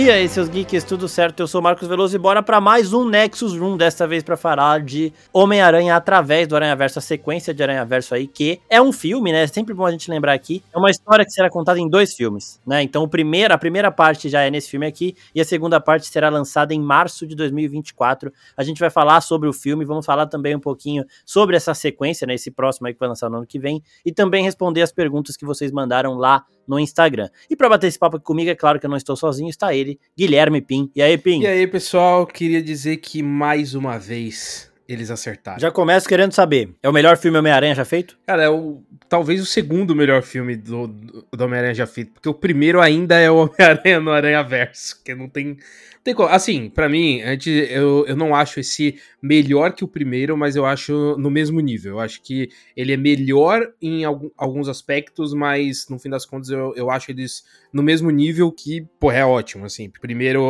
E aí, seus geeks, tudo certo? Eu sou Marcos Veloso e bora para mais um Nexus Room, desta vez para falar de Homem-Aranha através do Aranha Verso, a sequência de Aranha Verso aí, que é um filme, né? É sempre bom a gente lembrar aqui. É uma história que será contada em dois filmes, né? Então, o primeiro, a primeira parte já é nesse filme aqui e a segunda parte será lançada em março de 2024. A gente vai falar sobre o filme, vamos falar também um pouquinho sobre essa sequência, né? Esse próximo aí que vai lançar no ano que vem e também responder as perguntas que vocês mandaram lá no Instagram. E para bater esse papo aqui comigo, é claro que eu não estou sozinho, está ele, Guilherme Pim. E aí, Pim? E aí, pessoal, queria dizer que mais uma vez eles acertaram. Já começo querendo saber, é o melhor filme Homem-Aranha já feito? Cara, é o, talvez o segundo melhor filme do, do Homem-Aranha já feito, porque o primeiro ainda é o Homem-Aranha no Aranha Verso, que não tem tem Assim, para mim, antes, eu, eu não acho esse melhor que o primeiro, mas eu acho no mesmo nível. Eu acho que ele é melhor em alguns aspectos, mas no fim das contas eu, eu acho eles no mesmo nível que, pô, é ótimo, assim. Primeiro,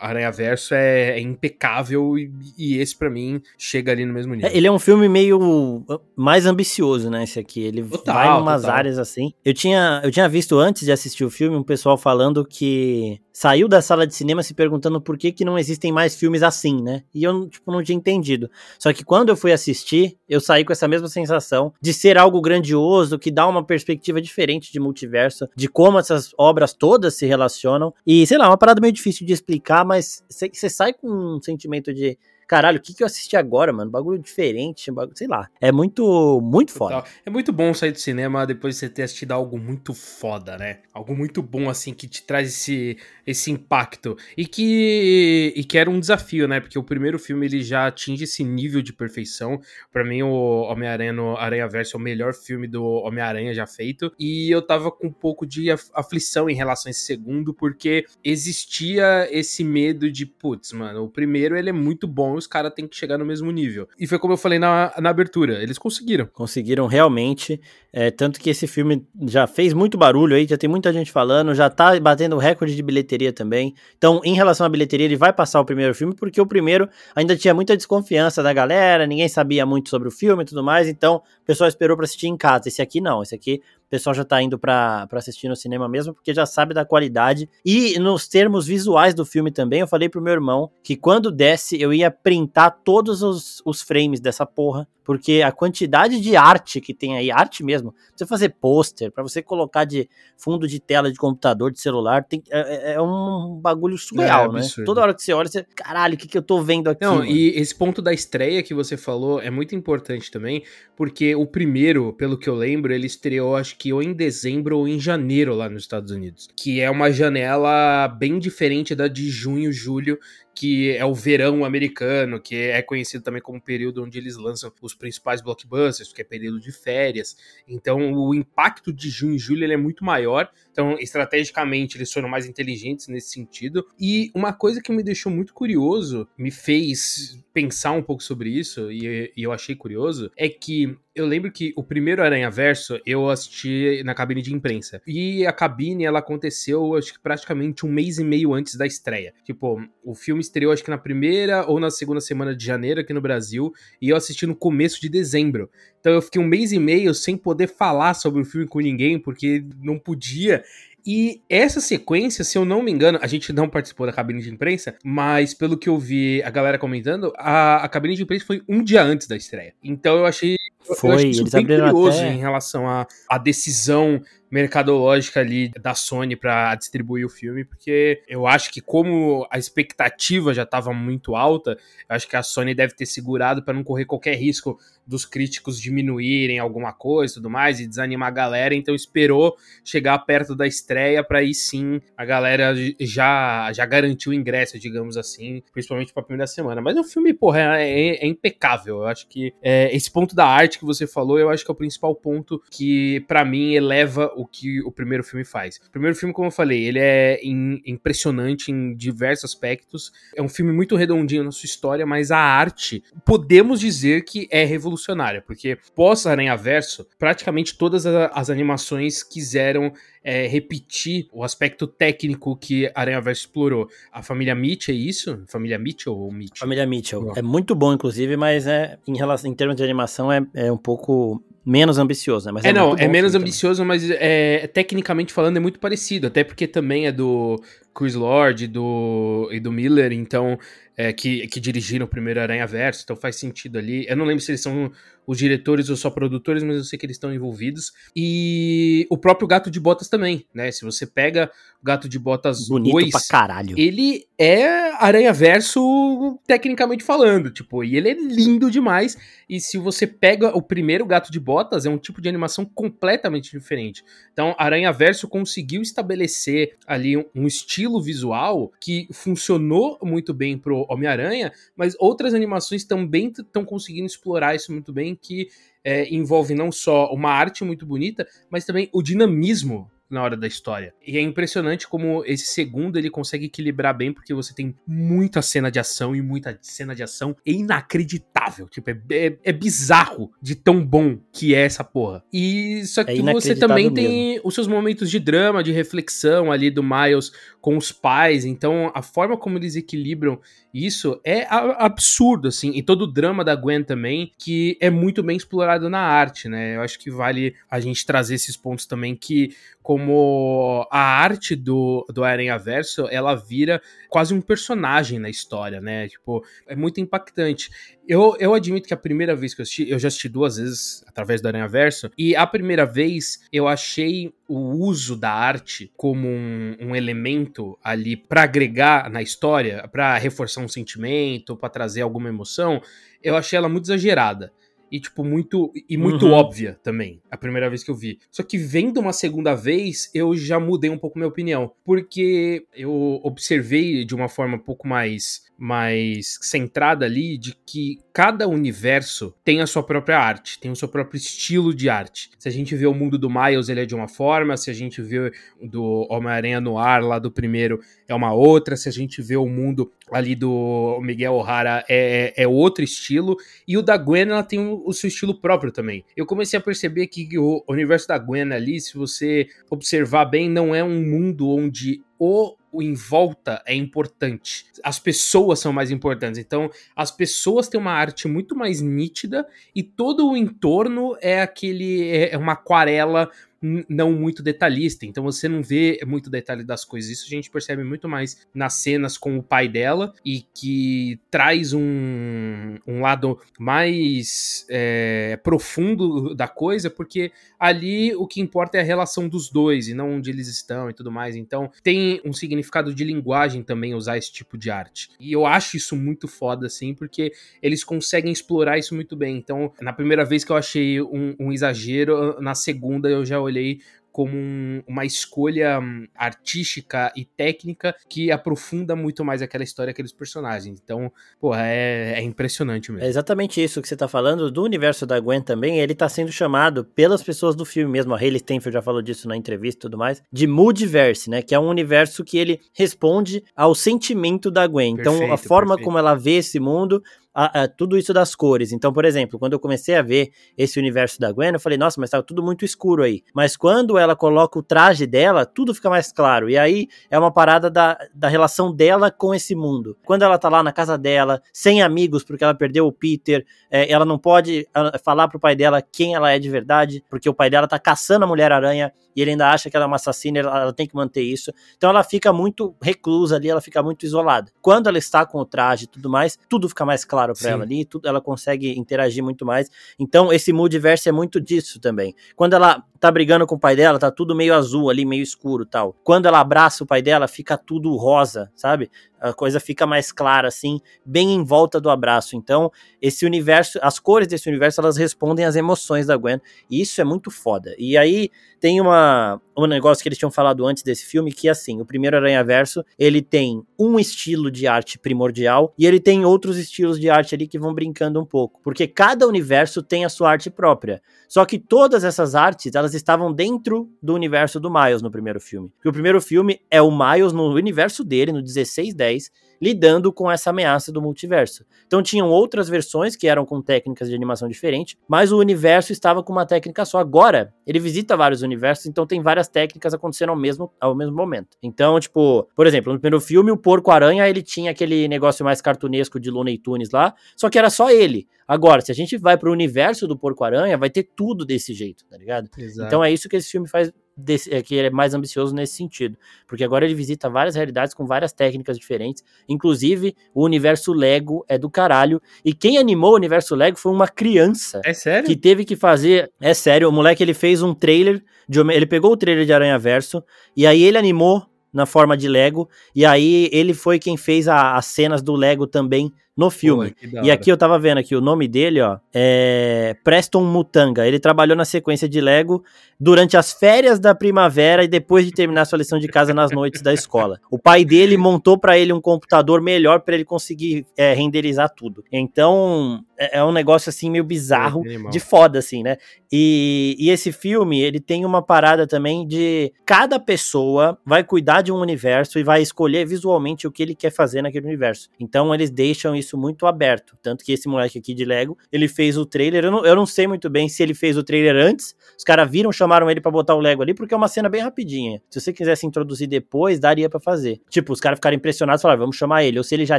Aranha Verso é, é impecável e, e esse para mim chega ali no mesmo nível. É, ele é um filme meio mais ambicioso, né, esse aqui. Ele total, vai em umas total. áreas assim. Eu tinha, eu tinha visto antes de assistir o filme um pessoal falando que saiu da sala de cinema se perguntando por que, que não existem mais filmes assim, né? E eu, tipo, não tinha entendido. Só que quando eu fui assistir, eu saí com essa mesma sensação de ser algo grandioso, que dá uma perspectiva diferente de multiverso, de como essas obras todas se relacionam. E, sei lá, uma parada meio difícil de explicar, mas você sai com um sentimento de caralho, o que, que eu assisti agora, mano? Bagulho diferente, bagulho, sei lá. É muito, muito foda. É muito bom sair do cinema depois de você ter assistido algo muito foda, né? Algo muito bom, assim, que te traz esse, esse impacto. E que, e que era um desafio, né? Porque o primeiro filme, ele já atinge esse nível de perfeição. para mim, o Homem-Aranha no Aranha Verso é o melhor filme do Homem-Aranha já feito. E eu tava com um pouco de aflição em relação a esse segundo, porque existia esse medo de, putz, mano, o primeiro, ele é muito bom os caras têm que chegar no mesmo nível. E foi como eu falei na, na abertura, eles conseguiram. Conseguiram realmente, é, tanto que esse filme já fez muito barulho aí, já tem muita gente falando, já tá batendo recorde de bilheteria também. Então, em relação à bilheteria, ele vai passar o primeiro filme, porque o primeiro ainda tinha muita desconfiança da galera, ninguém sabia muito sobre o filme e tudo mais, então o pessoal esperou para assistir em casa. Esse aqui não, esse aqui o pessoal já tá indo para assistir no cinema mesmo, porque já sabe da qualidade. E nos termos visuais do filme também, eu falei pro meu irmão que quando desce eu ia printar todos os, os frames dessa porra, porque a quantidade de arte que tem aí, arte mesmo, pra você fazer pôster, para você colocar de fundo de tela de computador, de celular, tem, é, é, é um bagulho surreal, é, né? Toda hora que você olha, você, caralho, o que, que eu tô vendo aqui? Não, mano? e esse ponto da estreia que você falou é muito importante também, porque o primeiro, pelo que eu lembro, ele estreou, acho que ou em dezembro ou em janeiro lá nos Estados Unidos, que é uma janela bem diferente da de junho, julho, que é o verão americano, que é conhecido também como período onde eles lançam os principais blockbusters, que é período de férias. Então, o impacto de junho e julho é muito maior. Então, estrategicamente, eles foram mais inteligentes nesse sentido. E uma coisa que me deixou muito curioso, me fez pensar um pouco sobre isso, e, e eu achei curioso, é que eu lembro que o primeiro Aranha Verso eu assisti na cabine de imprensa. E a cabine, ela aconteceu, acho que praticamente um mês e meio antes da estreia. Tipo, o filme estreou acho que na primeira ou na segunda semana de janeiro aqui no Brasil, e eu assisti no começo de dezembro. Então eu fiquei um mês e meio sem poder falar sobre o filme com ninguém, porque não podia. E essa sequência, se eu não me engano, a gente não participou da cabine de imprensa, mas pelo que eu vi a galera comentando, a, a cabine de imprensa foi um dia antes da estreia. Então eu achei, foi, eu achei isso bem curioso até... em relação à decisão mercadológica ali da Sony para distribuir o filme, porque eu acho que como a expectativa já estava muito alta, eu acho que a Sony deve ter segurado para não correr qualquer risco dos críticos diminuírem alguma coisa tudo mais e desanimar a galera, então esperou chegar perto da estreia para aí sim a galera já já garantiu o ingresso, digamos assim, principalmente para a primeira semana. Mas o filme, porra, é, é, é impecável. Eu acho que é, esse ponto da arte que você falou, eu acho que é o principal ponto que para mim eleva o que o primeiro filme faz. O primeiro filme, como eu falei, ele é in, impressionante em diversos aspectos. É um filme muito redondinho na sua história, mas a arte, podemos dizer que é revolucionária, porque pós-Aranha Verso, praticamente todas as animações quiseram é, repetir o aspecto técnico que Aranha Verso explorou. A família Mitchell é isso? Família Mitchell ou Mitchell? Família Mitchell. É muito bom, inclusive, mas é, em, relação, em termos de animação é, é um pouco menos ambicioso, né? Mas é, é não, é menos ambicioso, também. mas é, tecnicamente falando é muito parecido, até porque também é do Chris Lord e do, e do Miller, então, é, que, que dirigiram o primeiro Aranha Verso, então faz sentido ali. Eu não lembro se eles são os diretores ou só produtores, mas eu sei que eles estão envolvidos. E o próprio Gato de Botas também, né? Se você pega o Gato de Botas Bonito 2, pra caralho. ele é Aranha Verso tecnicamente falando, tipo, e ele é lindo demais. E se você pega o primeiro Gato de Botas, é um tipo de animação completamente diferente. Então, Aranha Verso conseguiu estabelecer ali um estilo visual que funcionou muito bem pro Homem-Aranha, mas outras animações também estão conseguindo explorar isso muito bem que é, envolve não só uma arte muito bonita, mas também o dinamismo na hora da história. E é impressionante como esse segundo ele consegue equilibrar bem, porque você tem muita cena de ação e muita cena de ação inacreditável. Tipo, é, é, é bizarro de tão bom que é essa porra. E só que é você também tem mesmo. os seus momentos de drama, de reflexão ali do Miles com os pais. Então, a forma como eles equilibram isso é absurdo, assim. E todo o drama da Gwen também, que é muito bem explorado na arte, né? Eu acho que vale a gente trazer esses pontos também que como a arte do, do Aranha Verso, ela vira quase um personagem na história, né? Tipo, é muito impactante. Eu, eu admito que a primeira vez que eu assisti, eu já assisti duas vezes através do Aranha Verso, e a primeira vez eu achei o uso da arte como um, um elemento ali para agregar na história, para reforçar um sentimento, para trazer alguma emoção, eu achei ela muito exagerada e, tipo, muito. E muito uhum. óbvia também, a primeira vez que eu vi. Só que vendo uma segunda vez, eu já mudei um pouco minha opinião. Porque eu observei de uma forma um pouco mais, mais centrada ali de que cada universo tem a sua própria arte, tem o seu próprio estilo de arte. Se a gente vê o mundo do Miles, ele é de uma forma, se a gente vê do Homem-Aranha no ar, lá do primeiro, é uma outra, se a gente vê o mundo ali do Miguel O'Hara, é, é outro estilo, e o da Gwen, ela tem o seu estilo próprio também. Eu comecei a perceber que o universo da Gwen ali, se você observar bem, não é um mundo onde o o em volta é importante. As pessoas são mais importantes. Então, as pessoas têm uma arte muito mais nítida e todo o entorno é aquele é, é uma aquarela não muito detalhista, então você não vê muito detalhe das coisas. Isso a gente percebe muito mais nas cenas com o pai dela e que traz um, um lado mais é, profundo da coisa, porque ali o que importa é a relação dos dois e não onde eles estão e tudo mais. Então tem um significado de linguagem também usar esse tipo de arte. E eu acho isso muito foda, assim, porque eles conseguem explorar isso muito bem. Então, na primeira vez que eu achei um, um exagero, na segunda eu já olhei como um, uma escolha hum, artística e técnica que aprofunda muito mais aquela história, aqueles personagens. Então, é, é impressionante mesmo. É exatamente isso que você tá falando. Do universo da Gwen também, ele tá sendo chamado pelas pessoas do filme mesmo. A Hayley Stenfield já falou disso na entrevista e tudo mais, de Moodiverse, né? Que é um universo que ele responde ao sentimento da Gwen. Perfeito, então, a forma perfeito. como ela vê esse mundo a, a, tudo isso das cores. Então, por exemplo, quando eu comecei a ver esse universo da Gwen, eu falei, nossa, mas tá tudo muito escuro aí. Mas quando ela coloca o traje dela, tudo fica mais claro. E aí é uma parada da, da relação dela com esse mundo. Quando ela tá lá na casa dela, sem amigos, porque ela perdeu o Peter, é, ela não pode falar pro pai dela quem ela é de verdade, porque o pai dela tá caçando a Mulher-Aranha e ele ainda acha que ela é uma assassina, ela, ela, tem que manter isso. Então ela fica muito reclusa ali, ela fica muito isolada. Quando ela está com o traje e tudo mais, tudo fica mais claro para ela ali, tudo, ela consegue interagir muito mais. Então esse multiverso é muito disso também. Quando ela tá brigando com o pai dela, tá tudo meio azul ali, meio escuro tal. Quando ela abraça o pai dela, fica tudo rosa, sabe? A coisa fica mais clara, assim, bem em volta do abraço. Então, esse universo, as cores desse universo, elas respondem às emoções da Gwen. E isso é muito foda. E aí tem uma, um negócio que eles tinham falado antes desse filme, que assim, o primeiro Aranha Verso, ele tem um estilo de arte primordial e ele tem outros estilos de arte ali que vão brincando um pouco. Porque cada universo tem a sua arte própria. Só que todas essas artes, elas estavam dentro do universo do Miles no primeiro filme. O primeiro filme é o Miles no universo dele, no 1610, lidando com essa ameaça do multiverso. Então tinham outras versões que eram com técnicas de animação diferentes, mas o universo estava com uma técnica só. Agora, ele visita vários universos, então tem várias técnicas acontecendo ao mesmo, ao mesmo momento. Então, tipo, por exemplo, no primeiro filme, o Porco-Aranha, ele tinha aquele negócio mais cartunesco de Looney Tunes lá, só que era só ele. Agora, se a gente vai pro universo do Porco-Aranha, vai ter tudo desse jeito, tá ligado? Exato. Então é isso que esse filme faz desse, é, que ele é mais ambicioso nesse sentido. Porque agora ele visita várias realidades com várias técnicas diferentes. Inclusive, o universo Lego é do caralho. E quem animou o universo Lego foi uma criança. É sério? Que teve que fazer. É sério, o moleque ele fez um trailer. De, ele pegou o trailer de Aranha Verso. E aí ele animou na forma de Lego. E aí ele foi quem fez a, as cenas do Lego também no filme. Pô, e aqui eu tava vendo aqui, o nome dele, ó, é Preston Mutanga. Ele trabalhou na sequência de Lego durante as férias da primavera e depois de terminar sua lição de casa nas noites da escola. O pai dele montou para ele um computador melhor para ele conseguir é, renderizar tudo. Então, é, é um negócio assim meio bizarro, é, de foda assim, né? E, e esse filme, ele tem uma parada também de cada pessoa vai cuidar de um universo e vai escolher visualmente o que ele quer fazer naquele universo. Então, eles deixam isso isso muito aberto. Tanto que esse moleque aqui de Lego, ele fez o trailer. Eu não, eu não sei muito bem se ele fez o trailer antes. Os caras viram, chamaram ele para botar o Lego ali, porque é uma cena bem rapidinha. Se você quisesse introduzir depois, daria para fazer. Tipo, os caras ficaram impressionados e falaram, vamos chamar ele. Ou se ele já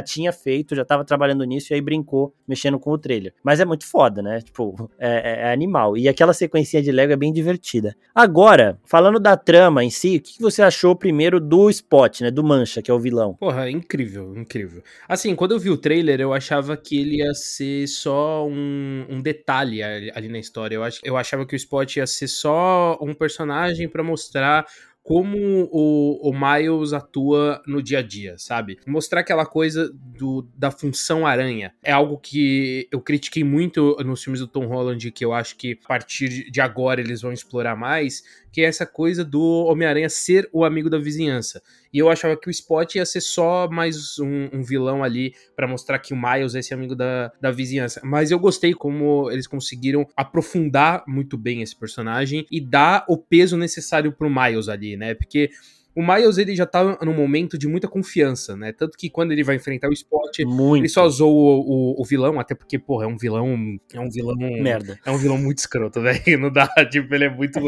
tinha feito, já tava trabalhando nisso e aí brincou, mexendo com o trailer. Mas é muito foda, né? Tipo, é, é, é animal. E aquela sequencinha de Lego é bem divertida. Agora, falando da trama em si, o que você achou primeiro do Spot, né? Do Mancha, que é o vilão? Porra, incrível, incrível. Assim, quando eu vi o trailer, eu achava que ele ia ser só um, um detalhe ali, ali, na história. Eu, ach, eu achava que o Spot ia ser só um personagem para mostrar como o, o Miles atua no dia a dia, sabe? Mostrar aquela coisa do, da função aranha. É algo que eu critiquei muito nos filmes do Tom Holland, que eu acho que a partir de agora eles vão explorar mais, que é essa coisa do Homem-Aranha ser o amigo da vizinhança. E eu achava que o Spot ia ser só mais um, um vilão ali para mostrar que o Miles é esse amigo da, da vizinhança. Mas eu gostei como eles conseguiram aprofundar muito bem esse personagem e dar o peso necessário pro Miles ali, né? Porque o Miles ele já tá num momento de muita confiança, né? Tanto que quando ele vai enfrentar o Spot, muito. ele só zoou o, o, o, vilão, até porque, porra, é um vilão. É um vilão. Merda. É um vilão muito escroto, velho. Não dá, tipo, ele é muito.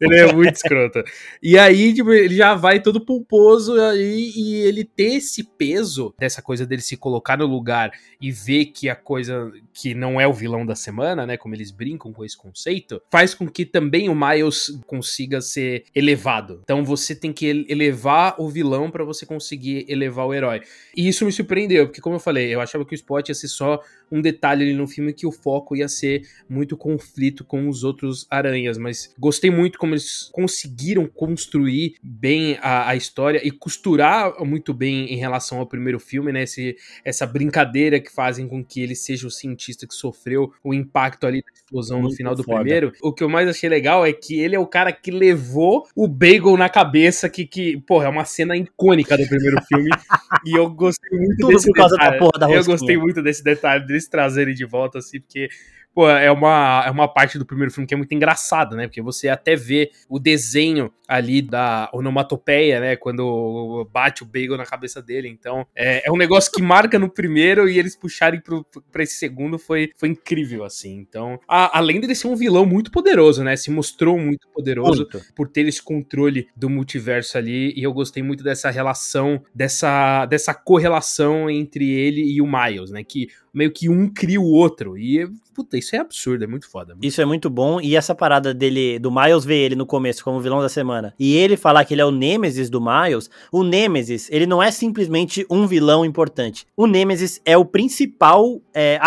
ele é muito escroto. E aí, tipo, ele já vai todo pomposo aí, e ele ter esse peso dessa coisa dele se colocar no lugar e ver que a coisa que não é o vilão da semana, né? Como eles brincam com esse conceito, faz com que também o Miles consiga ser elevado. Então você tem que elevar o vilão para você conseguir elevar o herói. E isso me surpreendeu, porque como eu falei, eu achava que o Spot ia ser só um detalhe ali no filme que o foco ia ser muito conflito com os outros aranhas, mas gostei muito como eles conseguiram construir bem a, a história e costurar muito bem em relação ao primeiro filme, né? Esse, essa brincadeira que fazem com que ele seja o cientista que sofreu o impacto ali da explosão muito no final do foda. primeiro. O que eu mais achei legal é que ele é o cara que levou o Bagel na cabeça, que, que porra, é uma cena icônica do primeiro filme. e eu gostei muito Tudo desse por causa detalhe. da porra da Eu gostei muito desse detalhe deles trazerem de volta, assim, porque pô, é uma, é uma parte do primeiro filme que é muito engraçada, né? Porque você até vê o desenho ali da onomatopeia, né? Quando bate o bagel na cabeça dele. Então, é, é um negócio que marca no primeiro e eles puxarem pro, pra esse segundo foi, foi incrível, assim. Então, a, além dele ser um vilão muito poderoso, né? Se mostrou muito poderoso muito. por ter esse controle do multiverso ali. E eu gostei muito dessa relação, dessa, dessa correlação entre ele e o Miles, né? Que meio que um cria o outro. E, puta, isso é absurdo, é muito foda. Isso é muito bom. E essa parada dele, do Miles ver ele no começo como vilão da semana, e ele falar que ele é o Nemesis do Miles, o Nemesis, ele não é simplesmente um vilão importante. O Nemesis é o principal é,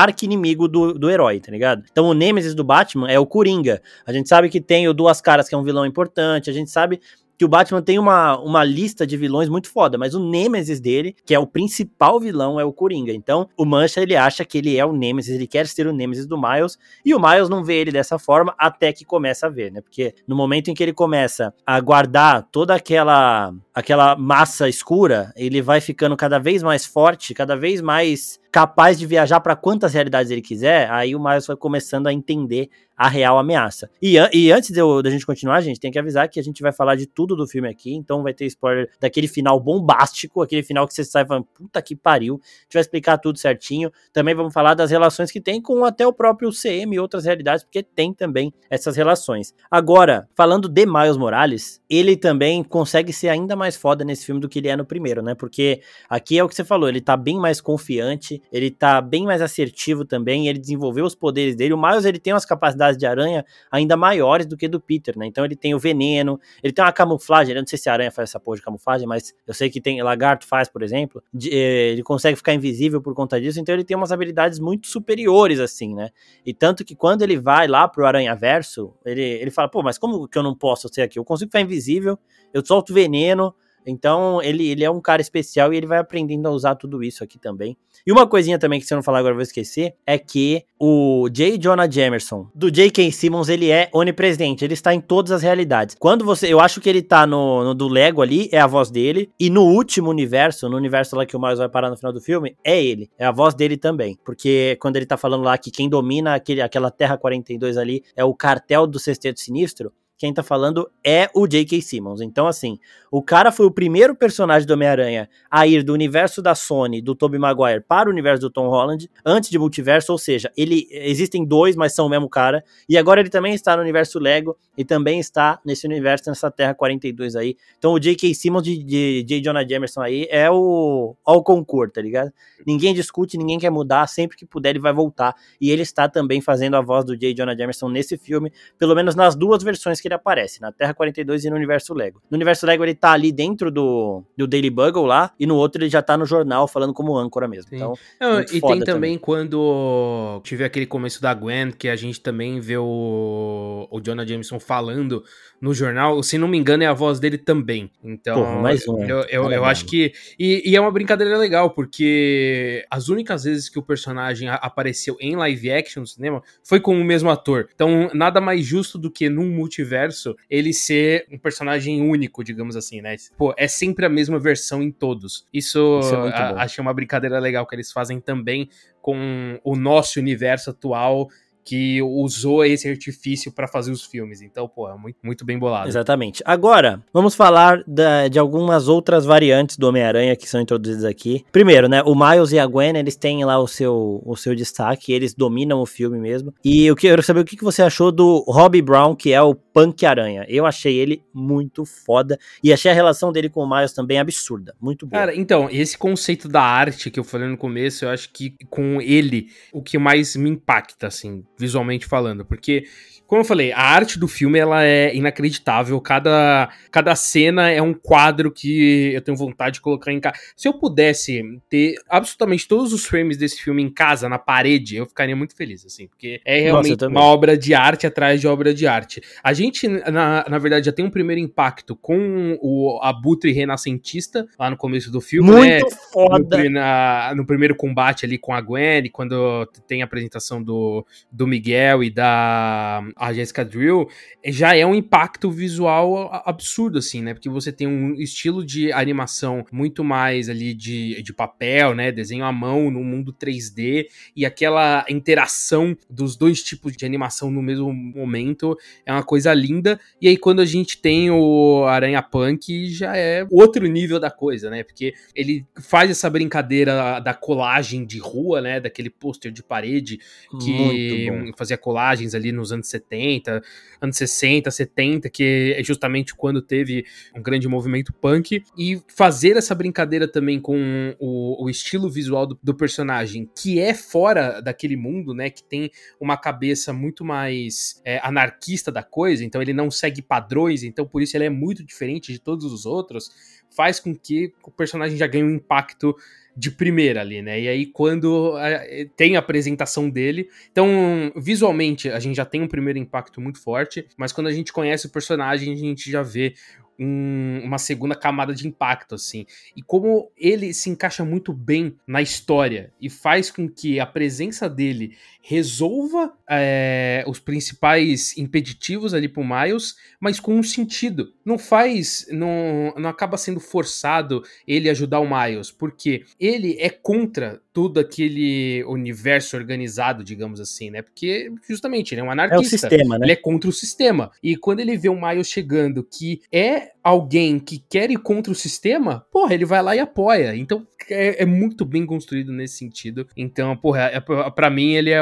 do, do herói, tá ligado? Então o Nemesis do Batman é o Coringa. A gente sabe que tem o Duas Caras, que é um vilão importante, a gente sabe que o Batman tem uma, uma lista de vilões muito foda, mas o Nemesis dele, que é o principal vilão, é o Coringa. Então, o Mancha, ele acha que ele é o Nemesis, ele quer ser o Nemesis do Miles, e o Miles não vê ele dessa forma até que começa a ver, né? Porque no momento em que ele começa a guardar toda aquela aquela massa escura, ele vai ficando cada vez mais forte, cada vez mais capaz de viajar para quantas realidades ele quiser, aí o Miles vai começando a entender a real ameaça. E, e antes da gente continuar, gente, tem que avisar que a gente vai falar de tudo do filme aqui, então vai ter spoiler daquele final bombástico, aquele final que você sai falando, puta que pariu. A gente vai explicar tudo certinho. Também vamos falar das relações que tem com até o próprio CM e outras realidades, porque tem também essas relações. Agora, falando de Miles Morales, ele também consegue ser ainda mais foda nesse filme do que ele é no primeiro, né? Porque aqui é o que você falou, ele tá bem mais confiante, ele tá bem mais assertivo também, ele desenvolveu os poderes dele. O Miles, ele tem umas capacidades de aranha ainda maiores do que do Peter, né? Então ele tem o veneno, ele tem uma camuflagem, eu não sei se a aranha faz essa porra de camuflagem, mas eu sei que tem, lagarto faz, por exemplo, de, eh, ele consegue ficar invisível por conta disso, então ele tem umas habilidades muito superiores, assim, né? E tanto que quando ele vai lá pro Aranha Verso, ele, ele fala, pô, mas como que eu não posso ser aqui? Eu consigo ficar invisível, eu solto veneno, então, ele, ele é um cara especial e ele vai aprendendo a usar tudo isso aqui também. E uma coisinha também que se eu não falar agora eu vou esquecer, é que o J. Jonah Jamerson, do J.K. Simmons, ele é onipresente, ele está em todas as realidades. Quando você, eu acho que ele tá no, no do Lego ali, é a voz dele, e no último universo, no universo lá que o Miles vai parar no final do filme, é ele, é a voz dele também. Porque quando ele tá falando lá que quem domina aquele, aquela Terra 42 ali é o cartel do Sexteto Sinistro, quem tá falando é o J.K. Simmons. Então, assim, o cara foi o primeiro personagem do Homem-Aranha a ir do universo da Sony, do Tobey Maguire, para o universo do Tom Holland, antes de multiverso, ou seja, ele existem dois, mas são o mesmo cara. E agora ele também está no universo Lego e também está nesse universo, nessa Terra 42 aí. Então, o J.K. Simmons de, de J. Jonah Jameson aí é o, o concurso, tá ligado? Ninguém discute, ninguém quer mudar, sempre que puder ele vai voltar. E ele está também fazendo a voz do J. Jonah Jameson nesse filme, pelo menos nas duas versões que ele aparece, na Terra 42 e no Universo Lego. No Universo Lego ele tá ali dentro do, do Daily Bugle lá, e no outro ele já tá no jornal falando como âncora mesmo. Sim. Então, Não, e tem também, também, quando tive aquele começo da Gwen, que a gente também vê o, o Jonah Jameson falando no jornal, se não me engano é a voz dele também. Então, Porra, mais um. Eu, eu, eu acho que... E, e, é uma brincadeira legal, porque as únicas vezes que o personagem apareceu em live action no cinema foi com o mesmo ator. Então, nada mais justo do que num multiverso universo ele ser um personagem único, digamos assim, né? Pô, é sempre a mesma versão em todos. Isso, Isso é a, é uma brincadeira legal que eles fazem também com o nosso universo atual que usou esse artifício para fazer os filmes. Então, pô, é muito, muito bem bolado. Exatamente. Agora, vamos falar da, de algumas outras variantes do Homem-Aranha que são introduzidas aqui. Primeiro, né, o Miles e a Gwen, eles têm lá o seu, o seu destaque, eles dominam o filme mesmo. E eu quero saber o que você achou do Robbie Brown, que é o Punk Aranha. Eu achei ele muito foda e achei a relação dele com o Miles também absurda, muito boa. Cara, então, esse conceito da arte que eu falei no começo, eu acho que com ele o que mais me impacta assim, visualmente falando, porque como eu falei, a arte do filme ela é inacreditável. Cada, cada cena é um quadro que eu tenho vontade de colocar em casa. Se eu pudesse ter absolutamente todos os frames desse filme em casa, na parede, eu ficaria muito feliz, assim, porque é realmente Nossa, uma obra de arte atrás de obra de arte. A gente, na, na verdade, já tem um primeiro impacto com o Abutre renascentista lá no começo do filme, né? muito né? foda. No, na, no primeiro combate ali com a Gwen, quando tem a apresentação do, do Miguel e da a Jessica Drill, já é um impacto visual absurdo, assim, né? Porque você tem um estilo de animação muito mais ali de, de papel, né? Desenho à mão no mundo 3D e aquela interação dos dois tipos de animação no mesmo momento é uma coisa linda. E aí, quando a gente tem o Aranha Punk, já é outro nível da coisa, né? Porque ele faz essa brincadeira da colagem de rua, né? Daquele pôster de parede que fazia colagens ali nos anos 70 70, anos 60, 70, que é justamente quando teve um grande movimento punk, e fazer essa brincadeira também com o, o estilo visual do, do, personagem, que é fora daquele mundo, né, que tem uma cabeça muito mais é, anarquista da coisa, então ele não segue padrões, então por isso ele é muito diferente de todos os outros, faz com que o personagem já ganhe um impacto de primeira ali, né? E aí, quando é, tem a apresentação dele. Então, visualmente, a gente já tem um primeiro impacto muito forte, mas quando a gente conhece o personagem, a gente já vê um, uma segunda camada de impacto, assim. E como ele se encaixa muito bem na história e faz com que a presença dele resolva é, os principais impeditivos ali pro Miles, mas com um sentido. Não faz, não, não acaba sendo forçado ele ajudar o Miles, porque ele é contra todo aquele universo organizado, digamos assim, né? Porque justamente ele é um anarquista. É o sistema, né? Ele é contra o sistema. E quando ele vê o Miles chegando, que é alguém que quer ir contra o sistema, porra, ele vai lá e apoia. Então é, é muito bem construído nesse sentido. Então, porra, é, para mim ele é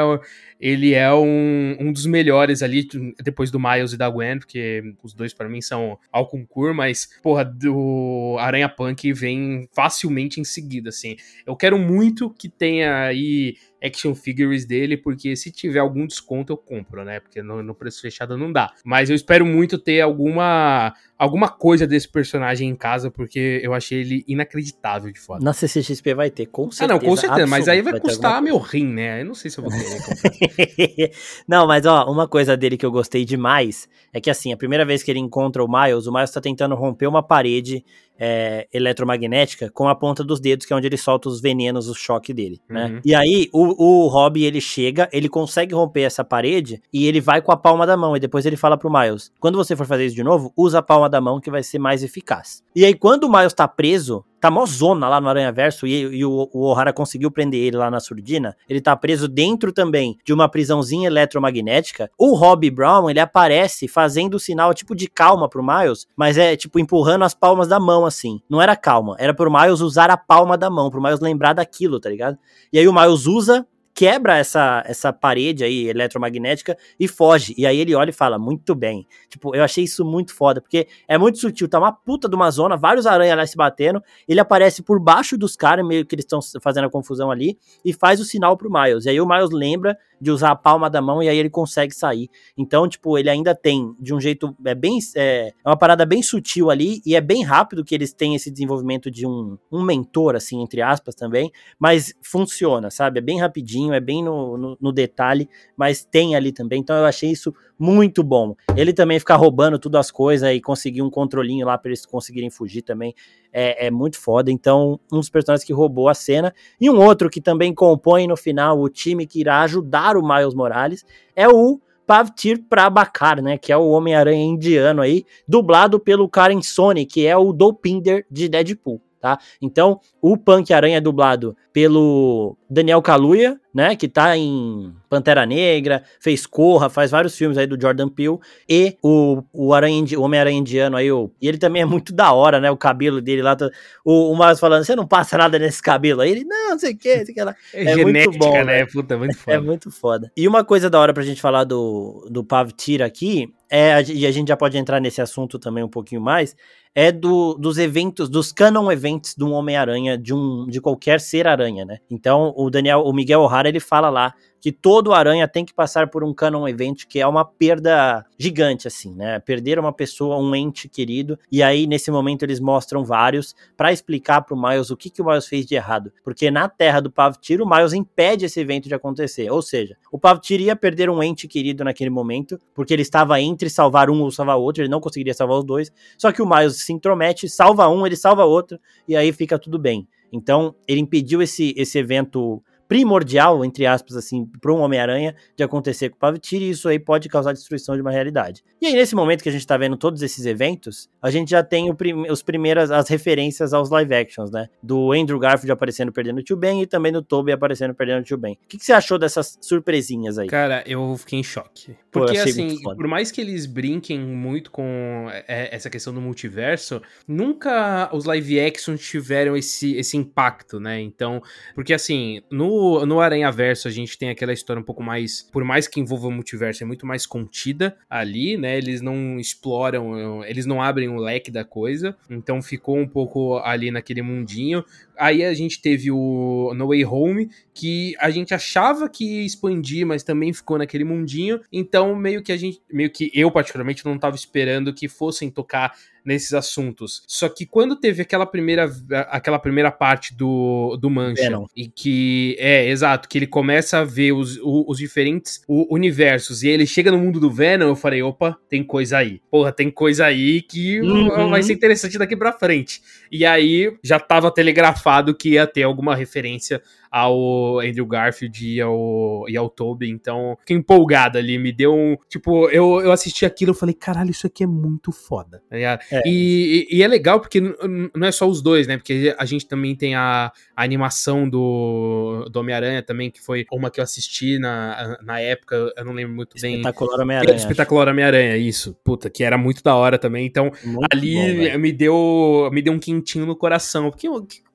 ele é um, um dos melhores ali, depois do Miles e da Gwen, porque os dois para mim são ao concurso, mas, porra, do Aranha Punk vem facilmente em seguida, assim. Eu quero muito que tenha aí action figures dele, porque se tiver algum desconto eu compro, né? Porque no, no, preço fechado não dá. Mas eu espero muito ter alguma alguma coisa desse personagem em casa, porque eu achei ele inacreditável de foda. Na CCXP vai ter, com certeza. Ah, não, com certeza, mas aí vai, vai custar meu rim, né? Eu não sei se eu vou querer não, mas ó, uma coisa dele que eu gostei demais é que assim, a primeira vez que ele encontra o Miles, o Miles tá tentando romper uma parede é, eletromagnética com a ponta dos dedos, que é onde ele solta os venenos, o choque dele, né? Uhum. E aí, o, o Robbie, ele chega, ele consegue romper essa parede e ele vai com a palma da mão, e depois ele fala pro Miles, quando você for fazer isso de novo, usa a palma da mão que vai ser mais eficaz. E aí, quando o Miles tá preso, tá mó zona lá no Aranha Verso e, e o, o O'Hara conseguiu prender ele lá na surdina. Ele tá preso dentro também de uma prisãozinha eletromagnética. O Robbie Brown, ele aparece fazendo o sinal tipo de calma pro Miles, mas é tipo empurrando as palmas da mão assim. Não era calma, era pro Miles usar a palma da mão, pro Miles lembrar daquilo, tá ligado? E aí o Miles usa quebra essa, essa parede aí eletromagnética e foge. E aí ele olha e fala, muito bem. Tipo, eu achei isso muito foda, porque é muito sutil, tá uma puta de uma zona, vários aranhas lá se batendo, ele aparece por baixo dos caras, meio que eles estão fazendo a confusão ali, e faz o sinal pro Miles. E aí o Miles lembra de usar a palma da mão e aí ele consegue sair. Então, tipo, ele ainda tem, de um jeito, é bem, é, é uma parada bem sutil ali, e é bem rápido que eles têm esse desenvolvimento de um, um mentor, assim, entre aspas também, mas funciona, sabe? É bem rapidinho, é bem no, no, no detalhe, mas tem ali também, então eu achei isso muito bom. Ele também ficar roubando tudo as coisas e conseguir um controlinho lá para eles conseguirem fugir também é, é, muito foda. Então, um dos personagens que roubou a cena. E um outro que também compõe no final o time que irá ajudar o Miles Morales é o Pavtir Prabhakar, né, que é o Homem-Aranha indiano aí, dublado pelo Karen Sony, que é o Dopinder de Deadpool tá? Então, o Punk Aranha é dublado pelo Daniel Kaluuya, né, que tá em Pantera Negra, fez Corra, faz vários filmes aí do Jordan Peele, e o, o, Aranha, o Homem-Aranha Indiano aí, o, e ele também é muito da hora, né, o cabelo dele lá, tá, o, o Miles falando, você não passa nada nesse cabelo, aí ele, não, não sei o que, não sei o que lá. É, é muito bom, né, puta, muito foda. É muito foda. E uma coisa da hora pra gente falar do, do Pavtir aqui, é, e a gente já pode entrar nesse assunto também um pouquinho mais, é do, dos eventos, dos canon eventos de um Homem-Aranha, de um de qualquer ser aranha, né? Então, o Daniel, o Miguel O'Hara, ele fala lá que todo aranha tem que passar por um canon event, que é uma perda gigante, assim, né? Perder uma pessoa, um ente querido, e aí nesse momento eles mostram vários para explicar pro Miles o que, que o Miles fez de errado. Porque na terra do Pavtir, o Miles impede esse evento de acontecer. Ou seja, o Pavtir ia perder um ente querido naquele momento, porque ele estava entre salvar um ou salvar outro, ele não conseguiria salvar os dois. Só que o Miles se intromete, salva um, ele salva outro, e aí fica tudo bem. Então, ele impediu esse, esse evento primordial, entre aspas, assim, para um Homem-Aranha de acontecer com o Pavitir, e isso aí pode causar destruição de uma realidade. E aí, nesse momento que a gente tá vendo todos esses eventos, a gente já tem prim os primeiras, as referências aos live actions, né? Do Andrew Garfield aparecendo perdendo o Tio Ben e também do Toby aparecendo perdendo o Tio Ben. O que, que, você achou dessas surpresinhas aí? Cara, eu fiquei em choque. Porque, assim, por mais que eles brinquem muito com é, essa questão do multiverso, nunca os live actions tiveram esse, esse impacto, né? Então, porque assim, no no, Aranha Verso a gente tem aquela história um pouco mais, por mais que envolva o multiverso, é muito mais contida ali, né? Eles não exploram, eles não abrem o leque da coisa, então ficou um pouco ali naquele mundinho. Aí a gente teve o No Way Home, que a gente achava que ia expandir, mas também ficou naquele mundinho. Então, meio que a gente, meio que eu particularmente não estava esperando que fossem tocar nesses assuntos. Só que quando teve aquela primeira, aquela primeira parte do, do Mancha, Venom. e que é exato, que ele começa a ver os, os, os diferentes universos e ele chega no mundo do Venom, eu falei, opa, tem coisa aí. Porra, tem coisa aí que uhum. vai ser interessante daqui para frente. E aí já tava telegrafado que ia ter alguma referência ao Andrew Garfield e ao, e ao Toby, então fiquei empolgado ali, me deu um, tipo, eu, eu assisti aquilo e falei, caralho, isso aqui é muito foda, tá é. E, e, e, é legal porque não é só os dois, né, porque a gente também tem a, a animação do, do Homem-Aranha também, que foi uma que eu assisti na, na época, eu não lembro muito bem. Espetacular Homem-Aranha. Espetacular Homem-Aranha, isso, puta, que era muito da hora também, então muito ali bom, me deu me deu um quentinho no coração, porque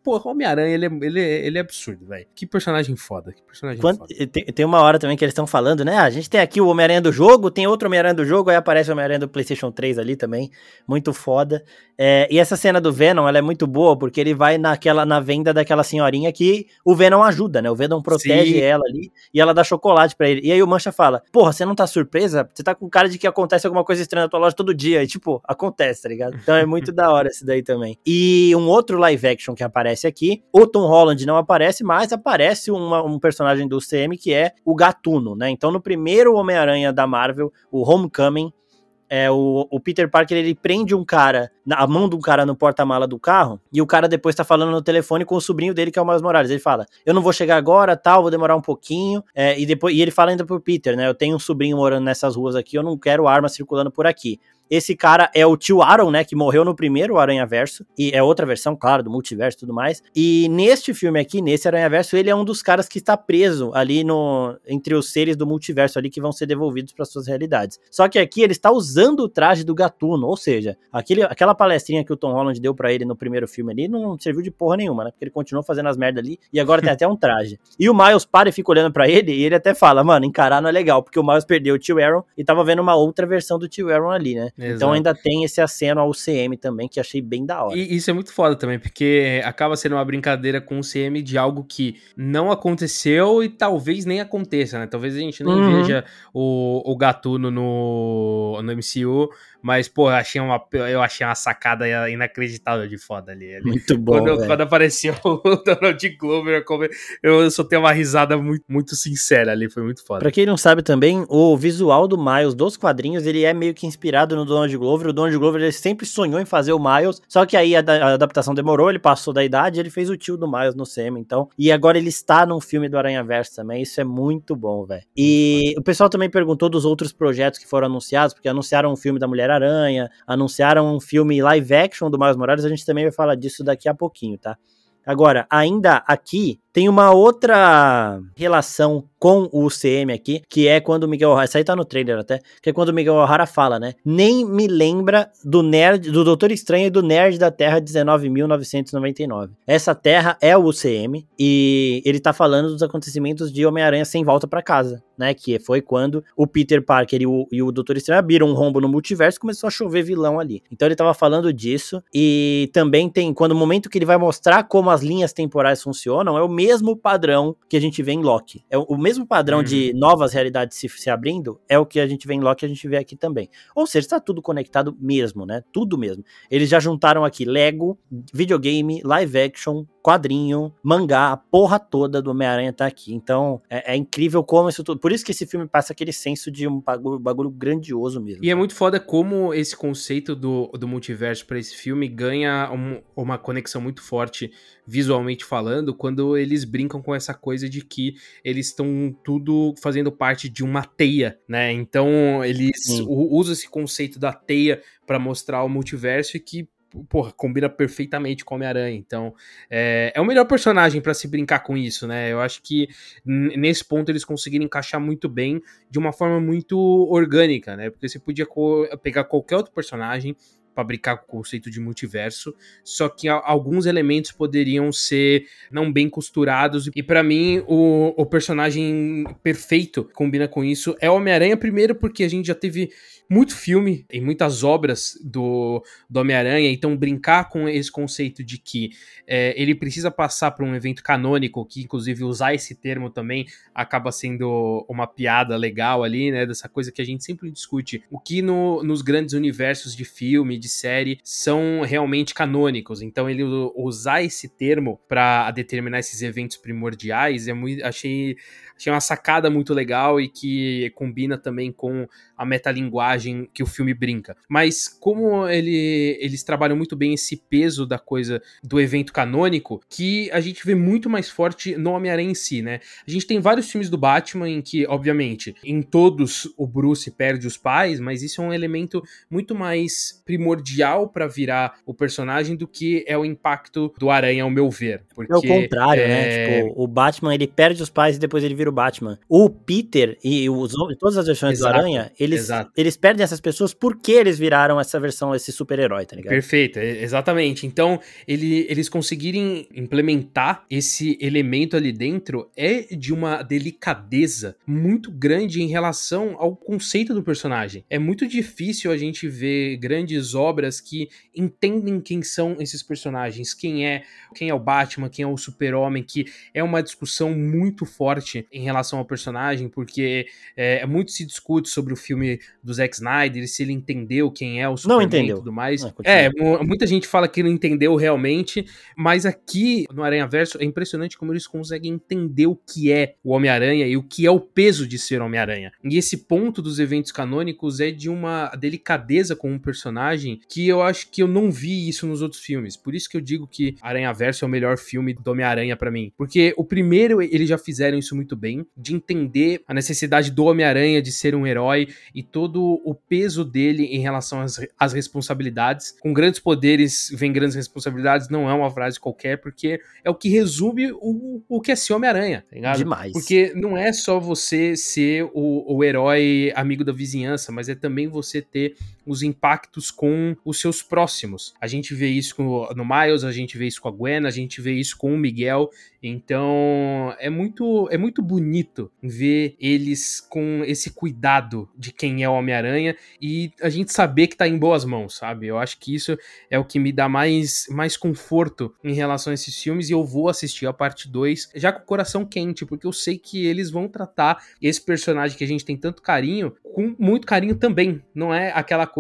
porra, Homem-Aranha, ele, é, ele, é, ele é absurdo, velho. Que personagem foda, que personagem Quando, foda. Tem, tem, uma hora também que eles estão falando, né? Ah, a gente tem aqui o Homem-Aranha do jogo, tem outro Homem-Aranha do jogo, aí aparece o Homem-Aranha do PlayStation 3 ali também. Muito foda. É, e essa cena do Venom, ela é muito boa, porque ele vai naquela, na venda daquela senhorinha que o Venom ajuda, né? O Venom protege Sim. ela ali e ela dá chocolate para ele. E aí o Mancha fala: Porra, você não tá surpresa? Você tá com cara de que acontece alguma coisa estranha na tua loja todo dia. E tipo, acontece, tá ligado? Então é muito da hora esse daí também. E um outro live action que aparece aqui, o Tom Holland não aparece, mas aparece uma, um personagem do CM que é o Gatuno, né? Então no primeiro Homem-Aranha da Marvel, o Homecoming, é, o, o, Peter Parker ele prende um cara, a mão de um cara no porta-mala do carro, e o cara depois tá falando no telefone com o sobrinho dele, que é o Miles Morales. Ele fala: Eu não vou chegar agora, tal, vou demorar um pouquinho. É, e depois e ele fala ainda pro Peter, né? Eu tenho um sobrinho morando nessas ruas aqui, eu não quero arma circulando por aqui. Esse cara é o tio Aaron, né? Que morreu no primeiro Aranha Verso. E é outra versão, claro, do multiverso e tudo mais. E neste filme aqui, nesse Aranha Verso, ele é um dos caras que está preso ali no entre os seres do multiverso ali que vão ser devolvidos para suas realidades. Só que aqui ele está usando o traje do gatuno, ou seja, aquele, aquela palestrinha que o Tom Holland deu para ele no primeiro filme ali não serviu de porra nenhuma, né? Porque ele continuou fazendo as merdas ali e agora tem até um traje. E o Miles para e fica olhando para ele e ele até fala: "Mano, encarar não é legal, porque o Miles perdeu o tio Aaron e tava vendo uma outra versão do tio Aaron ali, né? Então Exato. Então ainda tem esse aceno ao CM também, que achei bem da hora. E isso é muito foda também, porque acaba sendo uma brincadeira com o CM de algo que não aconteceu e talvez nem aconteça, né? Talvez a gente nem uhum. veja o, o Gatuno no, no MCU, mas, pô, eu achei uma, eu achei uma sacada inacreditável de foda ali. ali. Muito bom. Quando, quando, apareceu o Donald Glover, eu só tenho uma risada muito, muito sincera ali, foi muito foda. Pra quem não sabe também, o visual do Miles dos quadrinhos, ele é meio que inspirado no Donald Glover. O Donald Glover ele sempre sonhou em fazer o Miles, só que aí a, a adaptação demorou, ele passou da idade, ele fez o tio do Miles no SEMA, então. E agora ele está num filme do Aranha Verso também, isso é muito bom, velho. E o pessoal também perguntou dos outros projetos que foram anunciados, porque anunciaram um filme da Mulher Mulher-Aranha, anunciaram um filme live action do Miles Morales, a gente também vai falar disso daqui a pouquinho, tá? Agora, ainda aqui, tem uma outra relação com o CM aqui, que é quando o Miguel O'Hara, isso aí tá no trailer até, que é quando o Miguel O'Hara fala, né? Nem me lembra do nerd, do Doutor Estranho e do Nerd da Terra 19.999. Essa terra é o UCM e ele tá falando dos acontecimentos de Homem-Aranha sem volta para casa, né? Que foi quando o Peter Parker e o, e o Doutor Estranho abriram um rombo no multiverso e começou a chover vilão ali. Então ele tava falando disso e também tem, quando o momento que ele vai mostrar como as linhas temporais funcionam, é o mesmo padrão que a gente vê em Loki. É o mesmo padrão uhum. de novas realidades se, se, abrindo, é o que a gente vê em Loki, a gente vê aqui também. Ou seja, está tudo conectado mesmo, né? Tudo mesmo. Eles já juntaram aqui Lego, videogame, live action, quadrinho, mangá, a porra toda do Homem-Aranha tá aqui. Então, é, é, incrível como isso tudo. Por isso que esse filme passa aquele senso de um bagulho, bagulho grandioso mesmo. E é muito foda como esse conceito do, do multiverso para esse filme ganha um, uma conexão muito forte visualmente falando, quando eles brincam com essa coisa de que eles estão tudo fazendo parte de uma teia, né? Então, eles usam esse conceito da teia para mostrar o multiverso e que porra, combina perfeitamente com Homem-Aranha. Então, é, é o melhor personagem para se brincar com isso, né? Eu acho que nesse ponto eles conseguiram encaixar muito bem, de uma forma muito orgânica, né? Porque você podia pegar qualquer outro personagem, fabricar com o conceito de multiverso, só que alguns elementos poderiam ser não bem costurados. E para mim, o, o personagem perfeito combina com isso é o Homem-Aranha, primeiro porque a gente já teve muito filme e muitas obras do, do Homem-Aranha, então brincar com esse conceito de que é, ele precisa passar por um evento canônico, que inclusive usar esse termo também acaba sendo uma piada legal ali, né? Dessa coisa que a gente sempre discute. O que no, nos grandes universos de filme, de série, são realmente canônicos. Então ele usar esse termo para determinar esses eventos primordiais é muito. Achei achei uma sacada muito legal e que combina também com a metalinguagem que o filme brinca. Mas como ele, eles trabalham muito bem esse peso da coisa do evento canônico, que a gente vê muito mais forte no Homem-Aranha em si, né? A gente tem vários filmes do Batman em que, obviamente, em todos o Bruce perde os pais, mas isso é um elemento muito mais primordial para virar o personagem do que é o impacto do Aranha, ao meu ver. Porque, é o contrário, né? é... né? Tipo, o Batman ele perde os pais e depois ele vira o Batman. O Peter e os, todas as versões Exato. do Aranha, eles, eles perdem essas pessoas porque eles viraram essa versão, esse super-herói, tá ligado? Perfeito, exatamente. Então, ele, eles conseguirem implementar esse elemento ali dentro é de uma delicadeza muito grande em relação ao conceito do personagem. É muito difícil a gente ver grandes obras que entendem quem são esses personagens, quem é, quem é o Batman, quem é o Super-Homem, que é uma discussão muito forte em relação ao personagem, porque é, muito se discute sobre o filme do Zack Snyder, se ele entendeu quem é o Superman não entendeu. e tudo mais. é, é muita gente fala que não entendeu realmente, mas aqui no Aranha Verso é impressionante como eles conseguem entender o que é o Homem-Aranha e o que é o peso de ser Homem-Aranha. E esse ponto dos eventos canônicos é de uma delicadeza com um personagem que eu acho que eu não vi isso nos outros filmes. Por isso que eu digo que Aranha Verso é o melhor filme do Homem-Aranha para mim. Porque o primeiro, eles já fizeram isso muito bem, de entender a necessidade do Homem-Aranha de ser um herói e todo o peso dele em relação às, às responsabilidades. Com grandes poderes vem grandes responsabilidades, não é uma frase qualquer, porque é o que resume o, o que é ser Homem-Aranha, tá ligado? Demais. Porque não é só você ser o, o herói amigo da vizinhança, mas é também você ter os impactos com os seus próximos. A gente vê isso no Miles, a gente vê isso com a Gwen, a gente vê isso com o Miguel. Então é muito é muito bonito ver eles com esse cuidado de quem é o Homem-Aranha e a gente saber que tá em boas mãos, sabe? Eu acho que isso é o que me dá mais, mais conforto em relação a esses filmes e eu vou assistir a parte 2 já com o coração quente, porque eu sei que eles vão tratar esse personagem que a gente tem tanto carinho com muito carinho também. Não é aquela coisa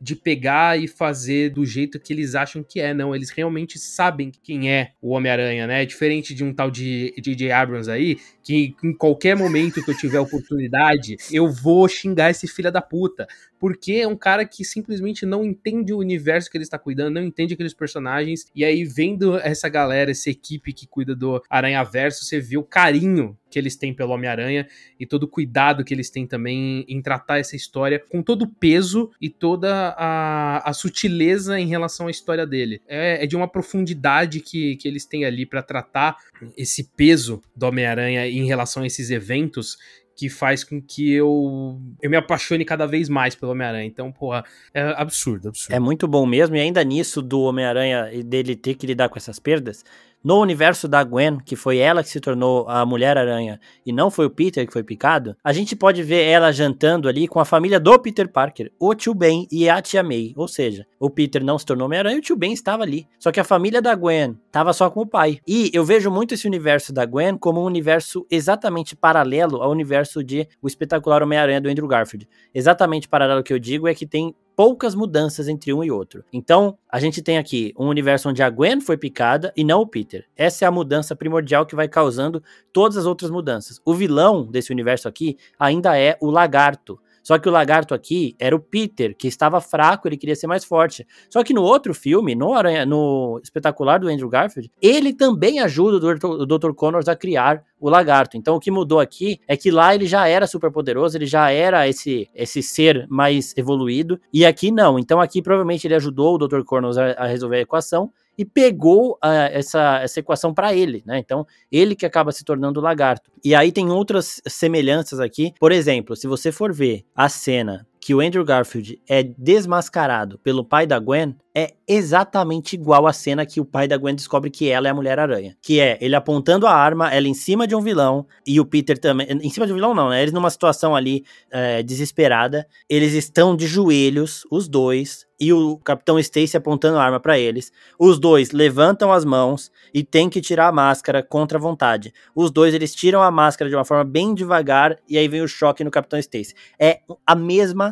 de pegar e fazer do jeito que eles acham que é, não. Eles realmente sabem quem é o Homem-Aranha, né? É diferente de um tal de J.J. Abrams aí, que em qualquer momento que eu tiver oportunidade, eu vou xingar esse filho da puta. Porque é um cara que simplesmente não entende o universo que ele está cuidando, não entende aqueles personagens. E aí, vendo essa galera, essa equipe que cuida do Aranha Verso, você vê o carinho que eles têm pelo Homem-Aranha e todo o cuidado que eles têm também em tratar essa história com todo o peso e toda a, a sutileza em relação à história dele. É, é de uma profundidade que, que eles têm ali para tratar esse peso do Homem-Aranha em relação a esses eventos que faz com que eu, eu me apaixone cada vez mais pelo Homem-Aranha. Então, porra, é absurdo, absurdo. É muito bom mesmo, e ainda nisso do Homem-Aranha e dele ter que lidar com essas perdas, no universo da Gwen, que foi ela que se tornou a Mulher-Aranha e não foi o Peter que foi picado, a gente pode ver ela jantando ali com a família do Peter Parker, o tio Ben e a tia May. Ou seja, o Peter não se tornou Homem-Aranha e o tio Ben estava ali. Só que a família da Gwen estava só com o pai. E eu vejo muito esse universo da Gwen como um universo exatamente paralelo ao universo de O Espetacular Homem-Aranha do Andrew Garfield. Exatamente paralelo que eu digo é que tem poucas mudanças entre um e outro. Então, a gente tem aqui um universo onde a Gwen foi picada e não o Peter. Essa é a mudança primordial que vai causando todas as outras mudanças. O vilão desse universo aqui ainda é o Lagarto. Só que o lagarto aqui era o Peter, que estava fraco, ele queria ser mais forte. Só que no outro filme, no, Aranha, no espetacular do Andrew Garfield, ele também ajuda o Dr. Connors a criar o lagarto. Então o que mudou aqui é que lá ele já era super poderoso, ele já era esse, esse ser mais evoluído, e aqui não. Então aqui provavelmente ele ajudou o Dr. Connors a, a resolver a equação, e pegou uh, essa, essa equação para ele, né? Então, ele que acaba se tornando o lagarto. E aí tem outras semelhanças aqui. Por exemplo, se você for ver a cena que o Andrew Garfield é desmascarado pelo pai da Gwen é exatamente igual à cena que o pai da Gwen descobre que ela é a Mulher-Aranha. Que é ele apontando a arma, ela em cima de um vilão, e o Peter também. Em cima de um vilão, não, né? Eles numa situação ali é, desesperada. Eles estão de joelhos, os dois, e o Capitão Stacy apontando a arma para eles. Os dois levantam as mãos e tem que tirar a máscara contra a vontade. Os dois eles tiram a máscara de uma forma bem devagar e aí vem o choque no Capitão Stacy. É a mesma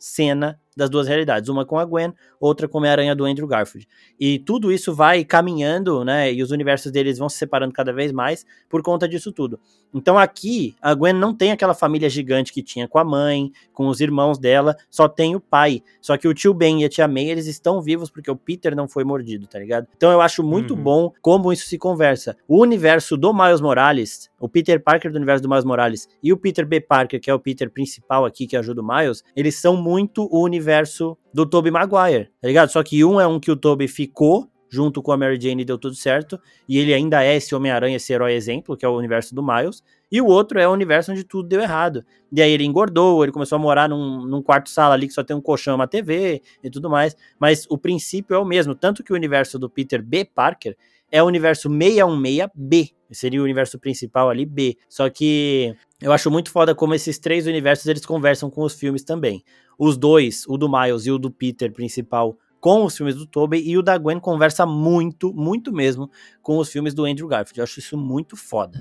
cena das duas realidades, uma com a Gwen, outra com a Aranha do Andrew Garfield. E tudo isso vai caminhando, né? E os universos deles vão se separando cada vez mais por conta disso tudo. Então aqui, a Gwen não tem aquela família gigante que tinha com a mãe, com os irmãos dela, só tem o pai. Só que o tio Ben e a tia May, eles estão vivos porque o Peter não foi mordido, tá ligado? Então eu acho muito uhum. bom como isso se conversa. O universo do Miles Morales, o Peter Parker do universo do Miles Morales e o Peter B. Parker, que é o Peter principal aqui que ajuda o Miles, eles são muito o universo do Tobey Maguire, tá ligado? Só que um é um que o Tobey ficou junto com a Mary Jane deu tudo certo, e ele ainda é esse Homem-Aranha, esse herói exemplo, que é o universo do Miles, E o outro é o universo onde tudo deu errado. E aí ele engordou, ele começou a morar num, num quarto-sala ali que só tem um colchão, uma TV e tudo mais. Mas o princípio é o mesmo. Tanto que o universo do Peter B. Parker é o universo 616B. Seria o universo principal ali, B. Só que eu acho muito foda como esses três universos eles conversam com os filmes também. Os dois, o do Miles e o do Peter principal, com os filmes do Tobey, e o da Gwen conversa muito, muito mesmo com os filmes do Andrew Garfield. Eu acho isso muito foda.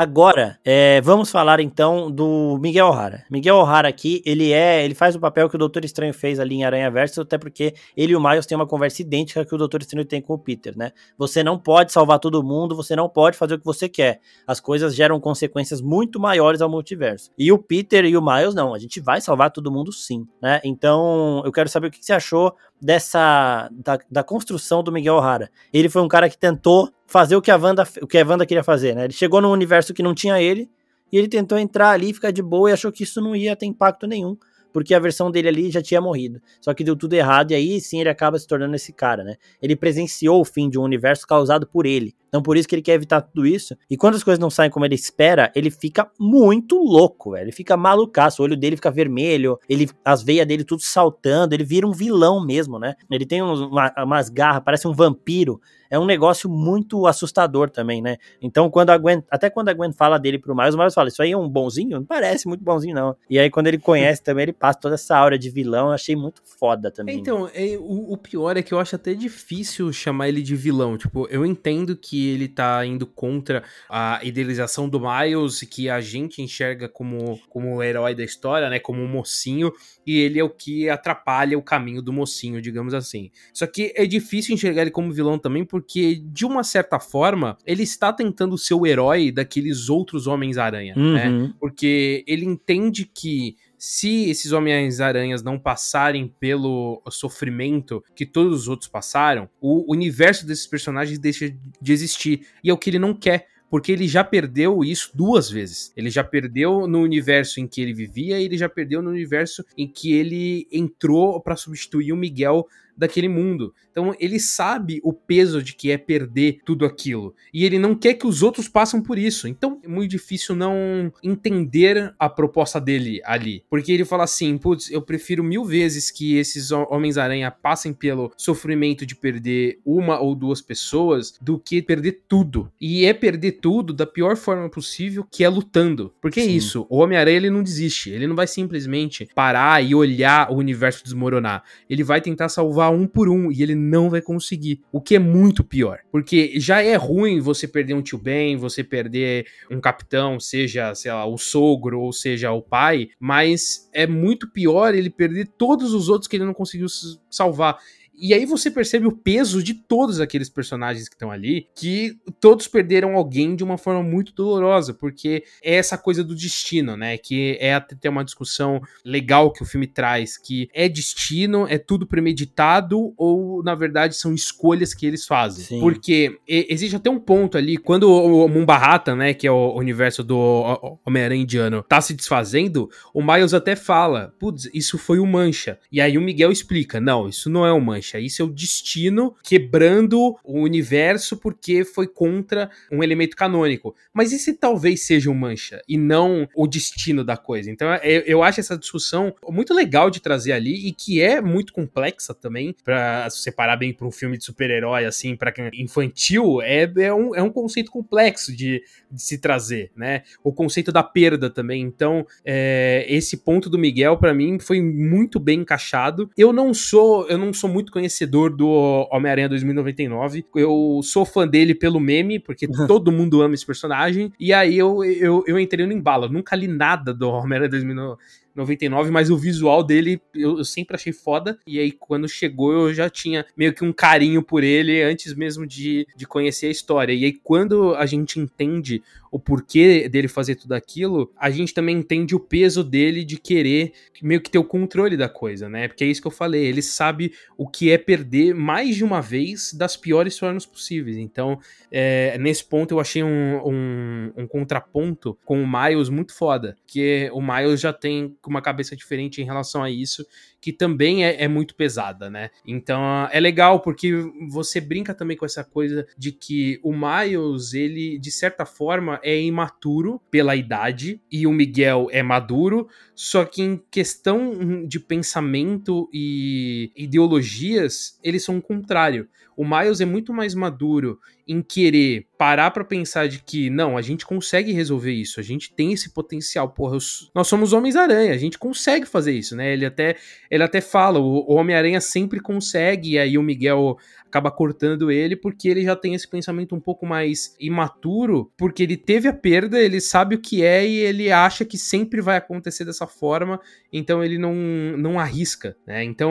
Agora, é, vamos falar então do Miguel O'Hara. Miguel O'Hara aqui, ele é, ele faz o papel que o Doutor Estranho fez ali em Aranha Verso, até porque ele e o Miles têm uma conversa idêntica que o Doutor Estranho tem com o Peter, né? Você não pode salvar todo mundo, você não pode fazer o que você quer. As coisas geram consequências muito maiores ao multiverso. E o Peter e o Miles não, a gente vai salvar todo mundo sim, né? Então, eu quero saber o que você achou dessa da, da construção do Miguel O'Hara. Ele foi um cara que tentou fazer o que a Wanda, o que a Wanda queria fazer, né? Ele chegou num universo que não tinha ele e ele tentou entrar ali, ficar de boa e achou que isso não ia ter impacto nenhum, porque a versão dele ali já tinha morrido. Só que deu tudo errado e aí sim ele acaba se tornando esse cara, né? Ele presenciou o fim de um universo causado por ele. Então por isso que ele quer evitar tudo isso. E quando as coisas não saem como ele espera, ele fica muito louco, velho. Ele fica malucaço, o olho dele fica vermelho, ele as veias dele tudo saltando, ele vira um vilão mesmo, né? Ele tem uma, umas garras, parece um vampiro é um negócio muito assustador também, né? Então, quando a Gwen, até quando a Gwen fala dele pro Miles, o Miles fala, isso aí é um bonzinho? Não parece muito bonzinho, não. E aí, quando ele conhece também, ele passa toda essa aura de vilão, eu achei muito foda também. Então, é, o, o, pior é que eu acho até difícil chamar ele de vilão, tipo, eu entendo que ele tá indo contra a idealização do Miles, que a gente enxerga como, como o herói da história, né, como um mocinho, e ele é o que atrapalha o caminho do mocinho, digamos assim. Só que é difícil enxergar ele como vilão também, porque porque, de uma certa forma, ele está tentando ser o herói daqueles outros Homens-Aranha, né? uhum. né? Porque ele entende que se esses Homens-Aranhas não passarem pelo sofrimento que todos os outros passaram, o universo desses personagens deixa de existir. E é o que ele não quer porque ele já perdeu isso duas vezes. Ele já perdeu no universo em que ele vivia e ele já perdeu no universo em que ele entrou para substituir o Miguel daquele mundo. Então ele sabe o peso de que é perder tudo aquilo. E ele não quer que os outros passem por isso. Então é muito difícil não entender a proposta dele ali. Porque ele fala assim: putz, eu prefiro mil vezes que esses Homens-Aranha passem pelo sofrimento de perder uma ou duas pessoas do que perder tudo. E é perder tudo da pior forma possível, que é lutando. Porque é Sim. é isso, o Homem-Aranha ele não desiste. Ele não vai simplesmente parar e olhar o universo desmoronar. Ele vai tentar salvar um por um e ele não vai conseguir. O que é muito pior. Porque já é ruim você perder um tio Ben, você perder um capitão, seja, sei lá, o sogro ou seja, o pai, mas é muito pior ele perder todos os outros que ele não conseguiu salvar. E aí você percebe o peso de todos aqueles personagens que estão ali, que todos perderam alguém de uma forma muito dolorosa, porque é essa coisa do destino, né? Que é até uma discussão legal que o filme traz, que é destino, é tudo premeditado ou na verdade são escolhas que eles fazem. Sim. Porque existe até um ponto ali quando o Mumbarata, né, que é o universo do Homem-Aranha indiano, tá se desfazendo, o Miles até fala: "Putz, isso foi o Mancha". E aí o Miguel explica: "Não, isso não é o Mancha mancha. Isso é o destino quebrando o universo porque foi contra um elemento canônico. Mas e se talvez seja um mancha e não o destino da coisa? Então eu, eu acho essa discussão muito legal de trazer ali e que é muito complexa também para separar bem para um filme de super-herói assim, para infantil, é, é, um, é um conceito complexo de, de se trazer, né? O conceito da perda também. Então, é, esse ponto do Miguel para mim foi muito bem encaixado. Eu não sou, eu não sou muito conhecedor do Homem-Aranha 2099. Eu sou fã dele pelo meme, porque todo mundo ama esse personagem. E aí eu, eu, eu entrei no embalo. nunca li nada do Homem-Aranha 2099 99, mas o visual dele eu, eu, sempre achei foda. E aí, quando chegou, eu já tinha meio que um carinho por ele antes mesmo de, de conhecer a história. E aí, quando a gente entende o porquê dele fazer tudo aquilo, a gente também entende o peso dele de querer meio que ter o controle da coisa, né? Porque é isso que eu falei, ele sabe o que é perder mais de uma vez das piores formas possíveis. Então, é, nesse ponto eu achei um, um, um, contraponto com o Miles muito foda, que o Miles já tem uma cabeça diferente em relação a isso, que também é, é muito pesada, né? Então é legal porque você brinca também com essa coisa de que o Miles, ele, de certa forma, é imaturo pela idade e o Miguel é maduro, só que em questão de pensamento e ideologias, eles são o contrário. O Miles é muito mais maduro em querer parar para pensar de que, não, a gente consegue resolver isso, a gente tem esse potencial, porra, eu, nós somos Homens-Aranha, a gente consegue fazer isso, né? Ele até, ele até fala, o, o Homem-Aranha sempre consegue, e aí o Miguel acaba cortando ele porque ele já tem esse pensamento um pouco mais imaturo, porque ele teve a perda, ele sabe o que é e ele acha que sempre vai acontecer dessa forma, então ele não, não arrisca, né? Então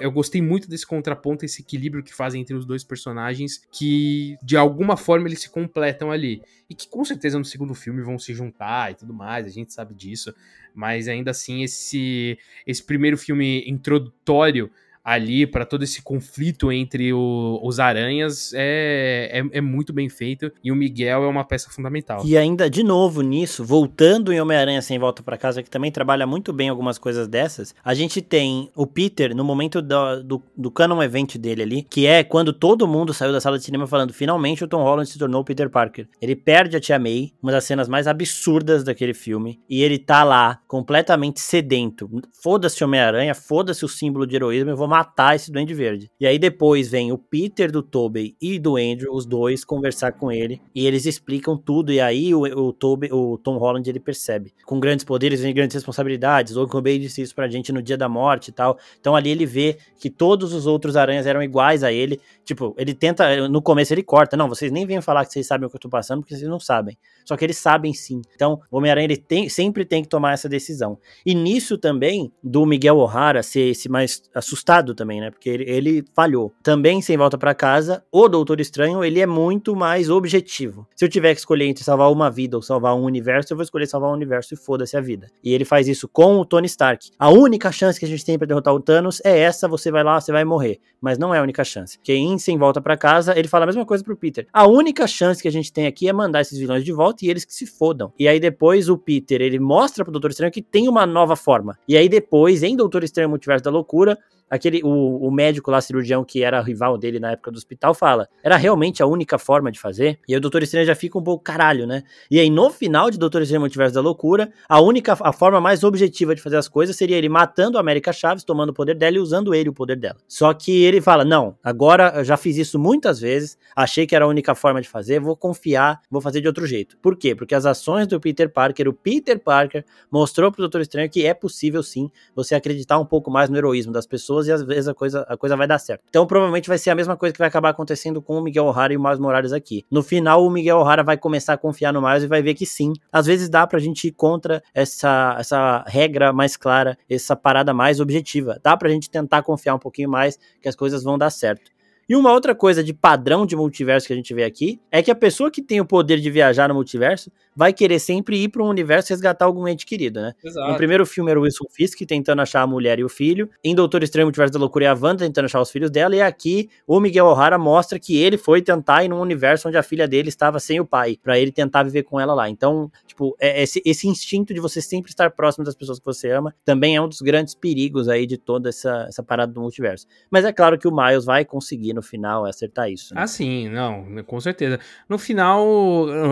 eu gostei muito desse contraponto, esse equilíbrio que fazem entre os dois personagens, que de alguma forma eles se completam ali. E que com certeza no segundo filme vão se juntar e tudo mais, a gente sabe disso. Mas ainda assim, esse, esse primeiro filme introdutório ali para todo esse conflito entre o, os aranhas é, é, é, muito bem feito e o Miguel é uma peça fundamental. E ainda, de novo, nisso, voltando em Homem-Aranha Sem Volta para Casa, que também trabalha muito bem algumas coisas dessas, a gente tem o Peter no momento do, do, do canon event dele ali, que é quando todo mundo saiu da sala de cinema falando finalmente o Tom Holland se tornou o Peter Parker. Ele perde a Tia May, uma das cenas mais absurdas daquele filme, e ele tá lá completamente sedento. Foda-se Homem-Aranha, foda-se o símbolo de heroísmo, eu vou matar esse Duende Verde. E aí depois vem o Peter do Tobey e do Andrew, os dois, conversar com ele. E eles explicam tudo. E aí o, o, Tobey, o Tom Holland ele percebe. Com grandes poderes vem grandes responsabilidades. O Tobey disse isso pra gente no dia da morte e tal. Então ali ele vê que todos os outros aranhas eram iguais a ele. Tipo, ele tenta. No começo ele corta. Não, vocês nem venham falar que vocês sabem o que eu tô passando, porque vocês não sabem. Só que eles sabem sim. Então, o Homem-Aranha ele tem, sempre tem que tomar essa decisão. E nisso também, do Miguel O'Hara ser esse mais assustado também, né? Porque ele, ele falhou. Também, sem volta para casa, o Doutor Estranho, ele é muito mais objetivo. Se eu tiver que escolher entre salvar uma vida ou salvar um universo, eu vou escolher salvar um universo e foda-se a vida. E ele faz isso com o Tony Stark. A única chance que a gente tem para derrotar o Thanos é essa, você vai lá, você vai morrer. Mas não é a única chance. Porque em Sem Volta para Casa, ele fala a mesma coisa pro Peter. A única chance que a gente tem aqui é mandar esses vilões de volta e eles que se fodam. E aí depois o Peter, ele mostra pro Doutor Estranho que tem uma nova forma. E aí depois, em Doutor Estranho Multiverso da Loucura, aquele o, o médico lá, cirurgião, que era rival dele na época do hospital, fala: era realmente a única forma de fazer? E aí o Doutor Estranho já fica um pouco caralho, né? E aí no final de Doutor Estranho Multiverso da Loucura, a única, a forma mais objetiva de fazer as coisas seria ele matando a América Chaves, tomando o poder dela e usando ele o poder dela. Só que ele fala: não, agora eu já fiz isso muitas vezes, achei que era a única forma de fazer, vou confiar, vou fazer de outro jeito. Por quê? Porque as ações do Peter Parker, o Peter Parker, mostrou pro Doutor Estranho que é possível sim você acreditar um pouco mais no heroísmo das pessoas pessoas e às vezes a coisa, a coisa vai dar certo. Então provavelmente vai ser a mesma coisa que vai acabar acontecendo com o Miguel O'Hara e o Miles Morales aqui. No final, o Miguel O'Hara vai começar a confiar no Miles e vai ver que sim, às vezes dá pra gente ir contra essa, essa regra mais clara, essa parada mais objetiva. Dá pra gente tentar confiar um pouquinho mais que as coisas vão dar certo. E uma outra coisa de padrão de multiverso que a gente vê aqui é que a pessoa que tem o poder de viajar no multiverso vai querer sempre ir para um universo resgatar algum ente querido, né? Exato. No primeiro filme era o Wilson Fisk tentando achar a mulher e o filho. Em Doutor Estranho Multiverso da Loucura é a Wanda tentando achar os filhos dela. E aqui o Miguel O'Hara mostra que ele foi tentar ir num universo onde a filha dele estava sem o pai, para ele tentar viver com ela lá. Então, tipo, é esse, esse instinto de você sempre estar próximo das pessoas que você ama também é um dos grandes perigos aí de toda essa, essa parada do multiverso. Mas é claro que o Miles vai conseguir no final acertar isso. Né? Ah, sim, não, com certeza. No final,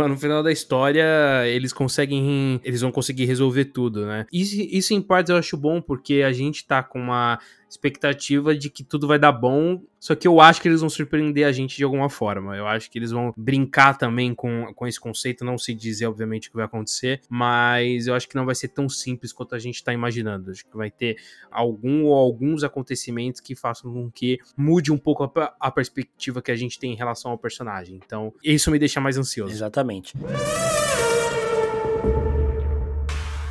no final da história, eles conseguem. Eles vão conseguir resolver tudo, né? Isso, isso em partes eu acho bom, porque a gente tá com uma expectativa de que tudo vai dar bom, só que eu acho que eles vão surpreender a gente de alguma forma. Eu acho que eles vão brincar também com, com esse conceito, não se dizer, obviamente, o que vai acontecer, mas eu acho que não vai ser tão simples quanto a gente tá imaginando. Acho que vai ter algum ou alguns acontecimentos que façam com que mude um pouco a, a perspectiva que a gente tem em relação ao personagem. Então, isso me deixa mais ansioso. Exatamente.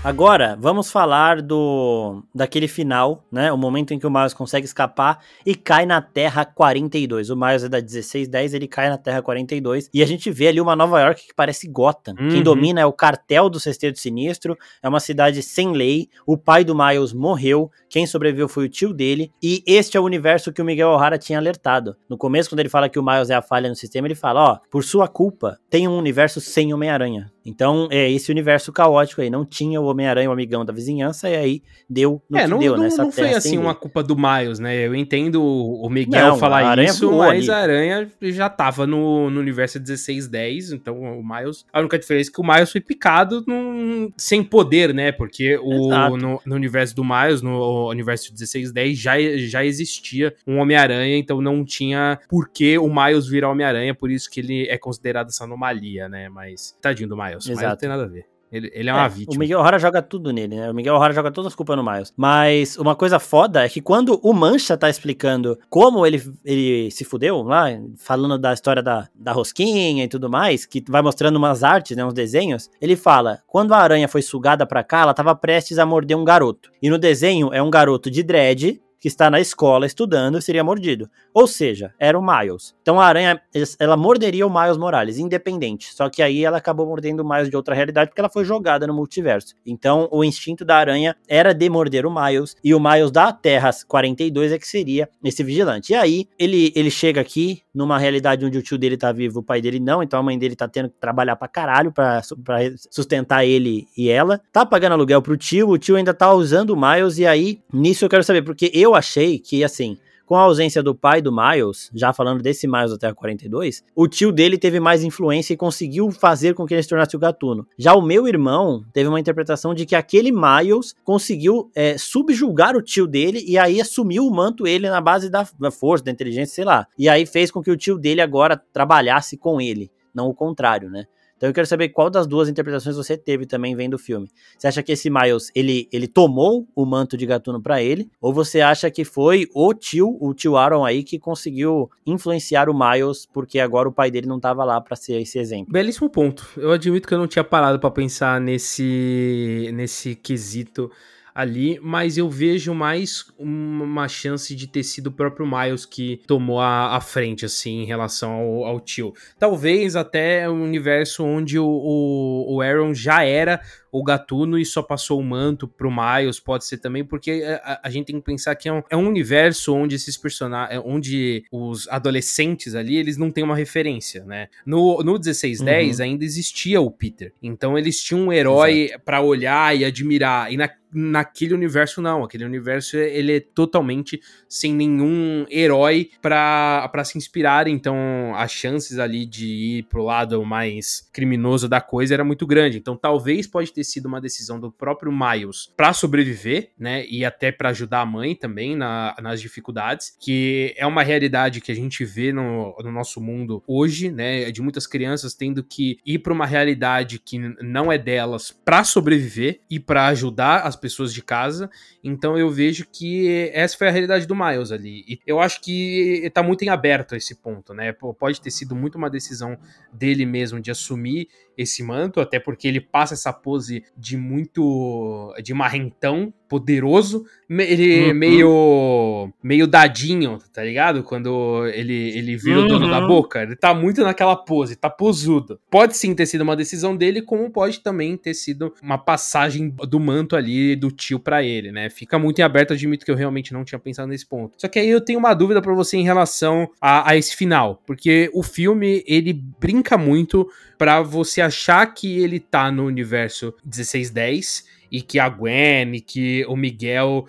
Agora, vamos falar do daquele final, né? O momento em que o Miles consegue escapar e cai na Terra 42. O Miles é da 1610, ele cai na Terra 42 e a gente vê ali uma Nova York que parece Gotham. Uhum. Quem domina é o cartel do Sexteto Sinistro, é uma cidade sem lei. O pai do Miles morreu, quem sobreviveu foi o tio dele e este é o universo que o Miguel O'Hara tinha alertado. No começo, quando ele fala que o Miles é a falha no sistema, ele fala: "Ó, oh, por sua culpa, tem um universo sem Homem-Aranha". Então, é esse universo caótico aí. Não tinha o Homem-Aranha, o amigão da vizinhança, e aí deu no é, que não, deu, não, nessa não foi assim uma culpa do Miles, né? Eu entendo o Miguel Não, falar isso, mas ali. a Aranha já tava no, no universo 1610, então o Miles. A única diferença é que o Miles foi picado num- sem poder, né? Porque o, no, no universo do Miles, no universo 1610, já, já existia um Homem-Aranha, então não tinha por que o Miles virar Homem-Aranha, por isso que ele é considerado essa anomalia, né? Mas tadinho do Miles, mas não Exato. tem nada a ver. Ele, ele é uma É, vítima. O Miguel O'Hara joga tudo nele, né? O Miguel O'Hara joga todas as culpas no Miles. Mas uma coisa foda é que quando o Mancha tá explicando como ele, ele se fudeu lá, falando da história da, da rosquinha e tudo mais, que vai mostrando umas artes, né, uns desenhos, ele fala: quando a aranha foi sugada pra cá, ela tava prestes a morder um garoto. E no desenho é um garoto de dread que está na escola estudando seria mordido. Ou seja, era o Miles. Então a aranha, ela morderia o Miles Morales, independente. Só que aí ela acabou mordendo o Miles de outra realidade porque ela foi jogada no multiverso. Então o instinto da aranha era de morder o Miles e o Miles da Terra 42 é que seria esse vigilante. E aí ele, ele chega aqui numa realidade onde o tio dele tá vivo, o pai dele não, então a mãe dele tá tendo que trabalhar pra caralho pra, pra sustentar ele e ela. Tá pagando aluguel pro tio, o tio ainda tá usando o Miles e aí nisso eu quero saber, porque eu achei que assim, com a ausência do pai do Miles, já falando desse Miles da Terra 42, o tio dele teve mais influência e conseguiu fazer com que ele se tornasse o gatuno. Já o meu irmão teve uma interpretação de que aquele Miles conseguiu é, subjugar o tio dele e aí assumiu o manto ele na base da força, da inteligência, sei lá. E aí fez com que o tio dele agora trabalhasse com ele, não o contrário, né? Então eu quero saber qual das duas interpretações você teve também vendo o filme. Você acha que esse Miles, ele, ele tomou o manto de gatuno pra ele? Ou você acha que foi o tio, o tio Aaron aí, que conseguiu influenciar o Miles, porque agora o pai dele não tava lá pra ser esse exemplo? Belíssimo ponto. Eu admito que eu não tinha parado pra pensar nesse nesse quesito ali, mas eu vejo mais uma chance de ter sido o próprio Miles que tomou a, a frente, assim, em relação ao, ao tio. Talvez até um universo onde o, o, o Aaron já era o gatuno e só passou o manto pro Miles, pode ser também, porque a, a gente tem que pensar que é um, é um universo onde esses personagens, onde os adolescentes ali, eles não têm uma referência, né? No, no 1610 ainda existia o Peter, então eles tinham um herói pra olhar e admirar, e na, naquele universo não, aquele universo ele é totalmente sem nenhum herói pra, pra se inspirar, então as chances ali de ir pro lado mais criminoso da coisa era muito grande, então talvez pode ter sido uma decisão do próprio Miles pra sobreviver, né, e até pra ajudar a mãe também na, nas dificuldades, que é uma realidade que a gente vê no, no nosso mundo hoje, né, de muitas crianças tendo que ir pra uma realidade que não é delas pra sobreviver e pra ajudar as pessoas de casa, então eu vejo que essa foi a realidade do Miles ali, e eu acho que tá muito em aberto esse ponto, né, pode ter sido muito uma decisão dele mesmo de assumir esse manto, até porque ele passa essa pose de muito. de marrentão, poderoso, ele Uhum. meio. meio dadinho, tá ligado? Quando ele, ele vira o dono Uhum. da boca. Ele tá muito naquela pose, tá posudo. Pode sim ter sido uma decisão dele, como pode também ter sido uma passagem do manto ali do tio pra ele, né? Fica muito em aberto, admito que eu realmente não tinha pensado nesse ponto. Só que aí eu tenho uma dúvida pra você em relação a, a esse final, porque o filme ele brinca muito pra você achar que ele tá no universo 1610 e que a Gwen que o Miguel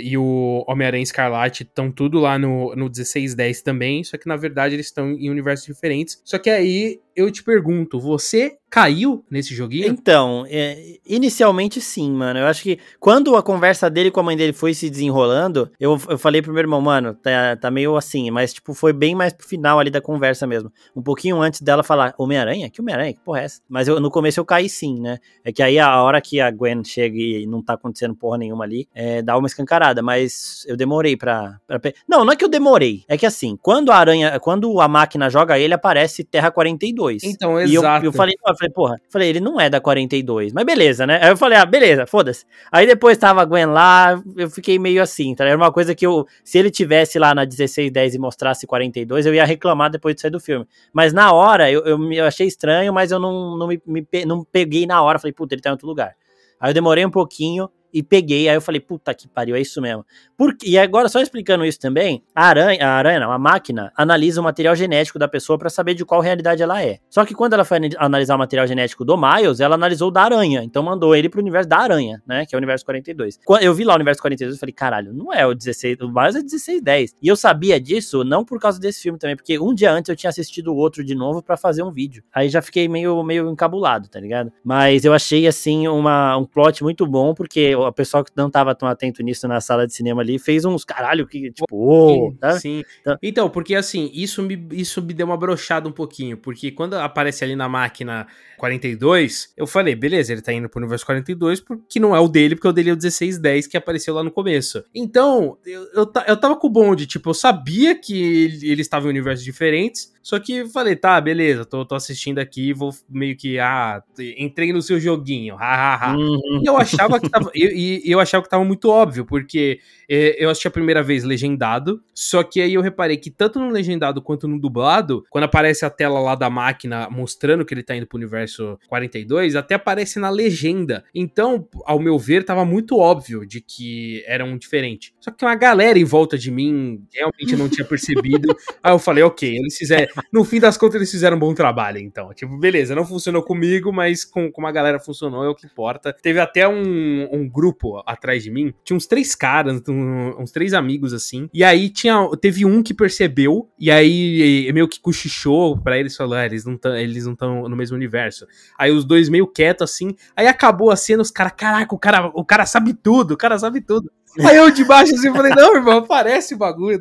e o Homem-Aranha Escarlate estão tudo lá no, no 1610 também, só que na verdade eles estão em universos diferentes. Só que aí eu te pergunto, você caiu nesse joguinho? Então, é, inicialmente sim, mano. Eu acho que quando a conversa dele com a mãe dele foi se desenrolando, eu, eu falei pro meu irmão, mano, tá, tá meio assim, mas tipo, foi bem mais pro final ali da conversa mesmo. Um pouquinho antes dela falar, Homem-Aranha? Que Homem-Aranha? Que porra é essa? Mas eu, no começo eu caí sim, né? É que aí a hora que a Gwen chega e não tá acontecendo porra nenhuma ali, é, dá uma escancarada, mas eu demorei pra, pra. Não, não é que eu demorei. É que assim, quando a aranha, quando a máquina joga ele, aparece Terra 42. Então, E eu, exato. eu falei, eu falei, porra, eu falei, ele não é da 42, mas beleza, né? Aí eu falei, ah, beleza, foda-se. Aí depois tava a Gwen lá, eu fiquei meio assim, tá? Era uma coisa que eu, se ele tivesse lá na 1610 e mostrasse 42, eu ia reclamar depois de sair do filme. Mas na hora, eu, eu, eu achei estranho, mas eu não, não, me, me não peguei na hora, falei, puta, ele tá em outro lugar. Aí eu demorei um pouquinho, e peguei. Aí eu falei, puta que pariu, é isso mesmo. Por, e agora, só explicando isso também, a aranha, a aranha não, a máquina analisa o material genético da pessoa para saber de qual realidade ela é. Só que quando ela foi analisar o material genético do Miles, ela analisou da aranha. Então mandou ele pro universo da aranha, né? Que é o universo 42. Quando eu vi lá o universo 42, eu falei, caralho, não é o 16, o Miles é 1610. E eu sabia disso não por causa desse filme também, porque um dia antes eu tinha assistido o outro de novo para fazer um vídeo. Aí já fiquei meio, meio encabulado, tá ligado? Mas eu achei, assim, uma, um plot muito bom, porque o pessoal que não tava tão atento nisso na sala de cinema ali fez uns caralho que, tipo, oh, tá? Sim. Então, então, porque assim, isso me, isso me deu uma brochada um pouquinho, porque quando aparece ali na máquina 42, eu falei, beleza, ele tá indo pro universo 42, porque não é o dele, porque o dele é o 1610 que apareceu lá no começo. Então, eu, eu, eu tava com o bonde, tipo, eu sabia que ele estava em universos diferentes, só que falei, tá, beleza, tô, tô assistindo aqui, vou meio que, ah, entrei no seu joguinho, hahaha. Uhum. E eu achava que tava, eu, eu achava que tava muito óbvio, porque é, eu assisti a primeira vez legendado, só que aí eu reparei que tanto no legendado quanto no dublado, quando aparece a tela lá da máquina mostrando que ele tá indo pro universo 42, até aparece na legenda. Então, ao meu ver, tava muito óbvio de que era um diferente. Só que uma galera em volta de mim realmente não tinha percebido. aí eu falei, ok, eles fizeram no fim das contas, eles fizeram um bom trabalho, então. Tipo, beleza, não funcionou comigo, mas com, com uma galera funcionou, é o que importa. Teve até um, um grupo atrás de mim, tinha uns três caras, um, uns três amigos, assim. E aí tinha, teve um que percebeu, e aí meio que cochichou pra eles, falou, ah, eles não estão eles não estão no mesmo universo. Aí os dois meio quietos, assim. Aí acabou a cena, os caras, caraca, o cara, o cara sabe tudo, o cara sabe tudo. Aí eu de baixo assim, falei, não, irmão, parece o bagulho.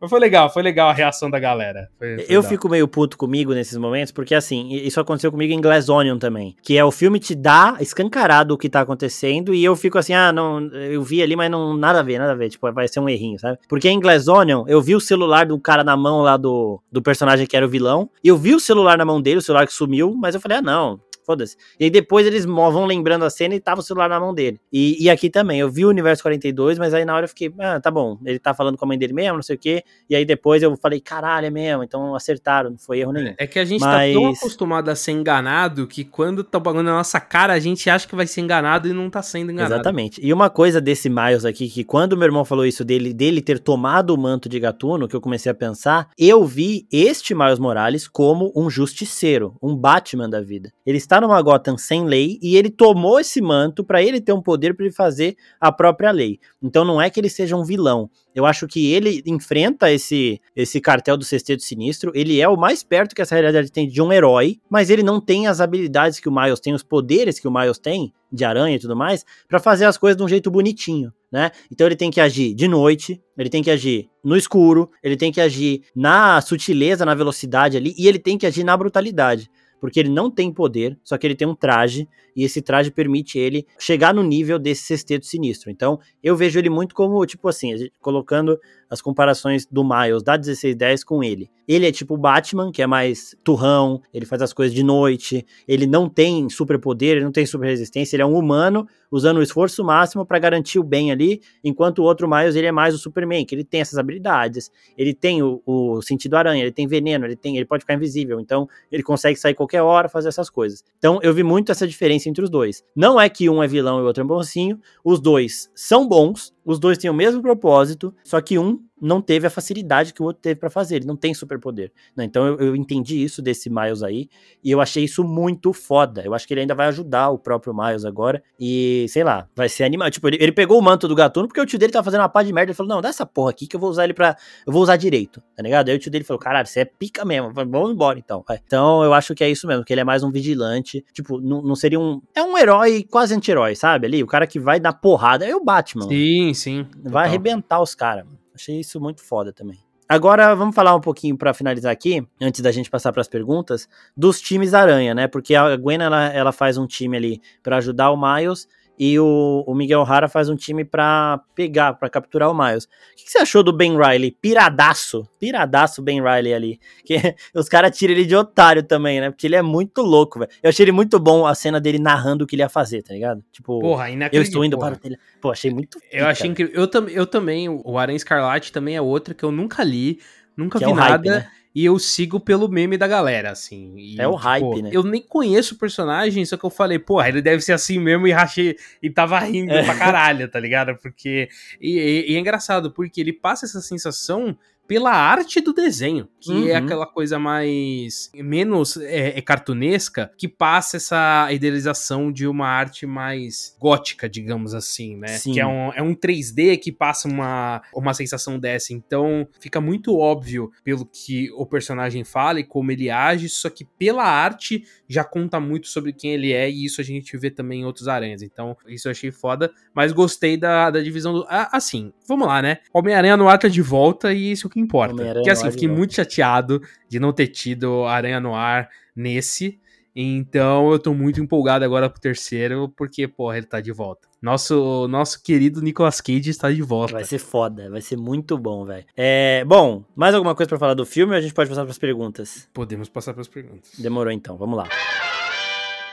Mas foi legal, foi legal a reação da galera. Foi, foi eu legal. fico meio puto comigo nesses momentos, porque assim, isso aconteceu comigo em Glass Onion também. Que é o filme te dá escancarado o que tá acontecendo, e eu fico assim, ah, não, eu vi ali, mas não, nada a ver, nada a ver. Tipo, vai ser um errinho, sabe? Porque em Glass Onion, eu vi o celular do cara na mão lá do, do personagem que era o vilão, e eu vi o celular na mão dele, o celular que sumiu, mas eu falei, ah, não, foda-se. E aí depois eles vão lembrando a cena e tava o celular na mão dele. E, e aqui também, eu vi o Universo 42, mas aí na hora eu fiquei, ah, tá bom, ele tá falando com a mãe dele mesmo, não sei o quê. E aí depois eu falei, caralho, é mesmo, então acertaram, não foi erro nenhum. É que a gente mas... tá tão acostumado a ser enganado que quando tá bagulho na nossa cara, a gente acha que vai ser enganado e não tá sendo enganado. Exatamente. E uma coisa desse Miles aqui, que quando meu irmão falou isso dele, dele ter tomado o manto de gatuno, que eu comecei a pensar, eu vi este Miles Morales como um justiceiro, um Batman da vida. Ele está numa Gotham sem sem lei e ele tomou esse manto para ele ter um poder para ele fazer a própria lei. Então não é que ele seja um vilão. Eu acho que ele enfrenta esse esse cartel do Sexteto Sinistro, ele é o mais perto que essa realidade tem de um herói, mas ele não tem as habilidades que o Miles tem, os poderes que o Miles tem de aranha e tudo mais, para fazer as coisas de um jeito bonitinho, né? Então ele tem que agir de noite, ele tem que agir no escuro, ele tem que agir na sutileza, na velocidade ali, e ele tem que agir na brutalidade porque ele não tem poder, só que ele tem um traje, e esse traje permite ele chegar no nível desse sexteto sinistro. Então, eu vejo ele muito como, tipo assim, colocando as comparações do Miles da 1610 com ele. Ele é tipo o Batman, que é mais turrão, ele faz as coisas de noite, ele não tem superpoder, ele não tem super resistência, ele é um humano usando o esforço máximo para garantir o bem ali, enquanto o outro Miles ele é mais o Superman, que ele tem essas habilidades, ele tem o, o sentido aranha, ele tem veneno, ele tem, ele pode ficar invisível, então ele consegue sair qualquer hora fazer essas coisas. Então eu vi muito essa diferença entre os dois. Não é que um é vilão e o outro é bonzinho, os dois são bons, os dois têm o mesmo propósito, só que um não teve a facilidade que o outro teve para fazer, ele não tem superpoder. Né? Então eu, eu, entendi isso desse Miles aí, e eu achei isso muito foda. Eu acho que ele ainda vai ajudar o próprio Miles agora, e sei lá, vai ser animado. Tipo, ele, ele pegou o manto do gatuno porque o tio dele tava fazendo uma pá de merda, ele falou: Não, dá essa porra aqui que eu vou usar ele pra. Eu vou usar direito, tá ligado? Aí o tio dele falou: Caralho, você é pica mesmo, vamos embora então. Vai. Então eu acho que é isso mesmo, que ele é mais um vigilante, tipo, não, não seria um. É um herói quase anti-herói, sabe? Ali, o cara que vai dar porrada é o Batman. Sim, sim. Vai arrebentar os caras. Achei isso muito foda também. Agora vamos falar um pouquinho para finalizar aqui, antes da gente passar para as perguntas, dos times Aranha, né? Porque a Gwen ela, ela faz um time ali para ajudar o Miles e o, o Miguel Rara faz um time para pegar, para capturar o Miles. O que, você achou do Ben Riley? Piradaço, piradaço Ben Riley ali. Que os caras tiram ele de otário também, né? Porque ele é muito louco, velho. Eu achei ele muito bom a cena dele narrando o que ele ia fazer, tá ligado? Tipo, porra, eu estou indo porra. para o telhado. Pô, achei muito. Eu achei incrível. Eu, tam, eu também, o Aranha Escarlate também é outra que eu nunca li, nunca que vi é nada. Hype, né? E eu sigo pelo meme da galera, assim. E, é o tipo, hype, né? Eu nem conheço o personagem, só que eu falei, porra, ele deve ser assim mesmo e rachei e tava rindo é. pra caralho, tá ligado? Porque. E, e, e é engraçado, porque ele passa essa sensação pela arte do desenho, que é uhum. é aquela coisa mais menos é, é, cartunesca, que passa essa idealização de uma arte mais gótica, digamos assim, né? Sim. Que é um, é um 3D que passa uma, uma sensação dessa. Então fica muito óbvio pelo que o personagem fala e como ele age, só que pela arte já conta muito sobre quem ele é, e isso a gente vê também em outros aranhas. Então, isso eu achei foda, mas gostei da, da divisão do. Ah, assim, vamos lá, né? Homem-Aranha no ar tá de volta e isso que importa. Porque assim, eu fiquei muito chateado de não ter tido Aranha no ar nesse. Então eu tô muito empolgado agora pro terceiro, porque, porra, ele tá de volta. Nosso, nosso querido Nicolas Cage está de volta. Vai ser foda, vai ser muito bom, velho. É, bom, mais alguma coisa para falar do filme ou a gente pode passar pras perguntas? Podemos passar pras perguntas. Demorou então, vamos lá.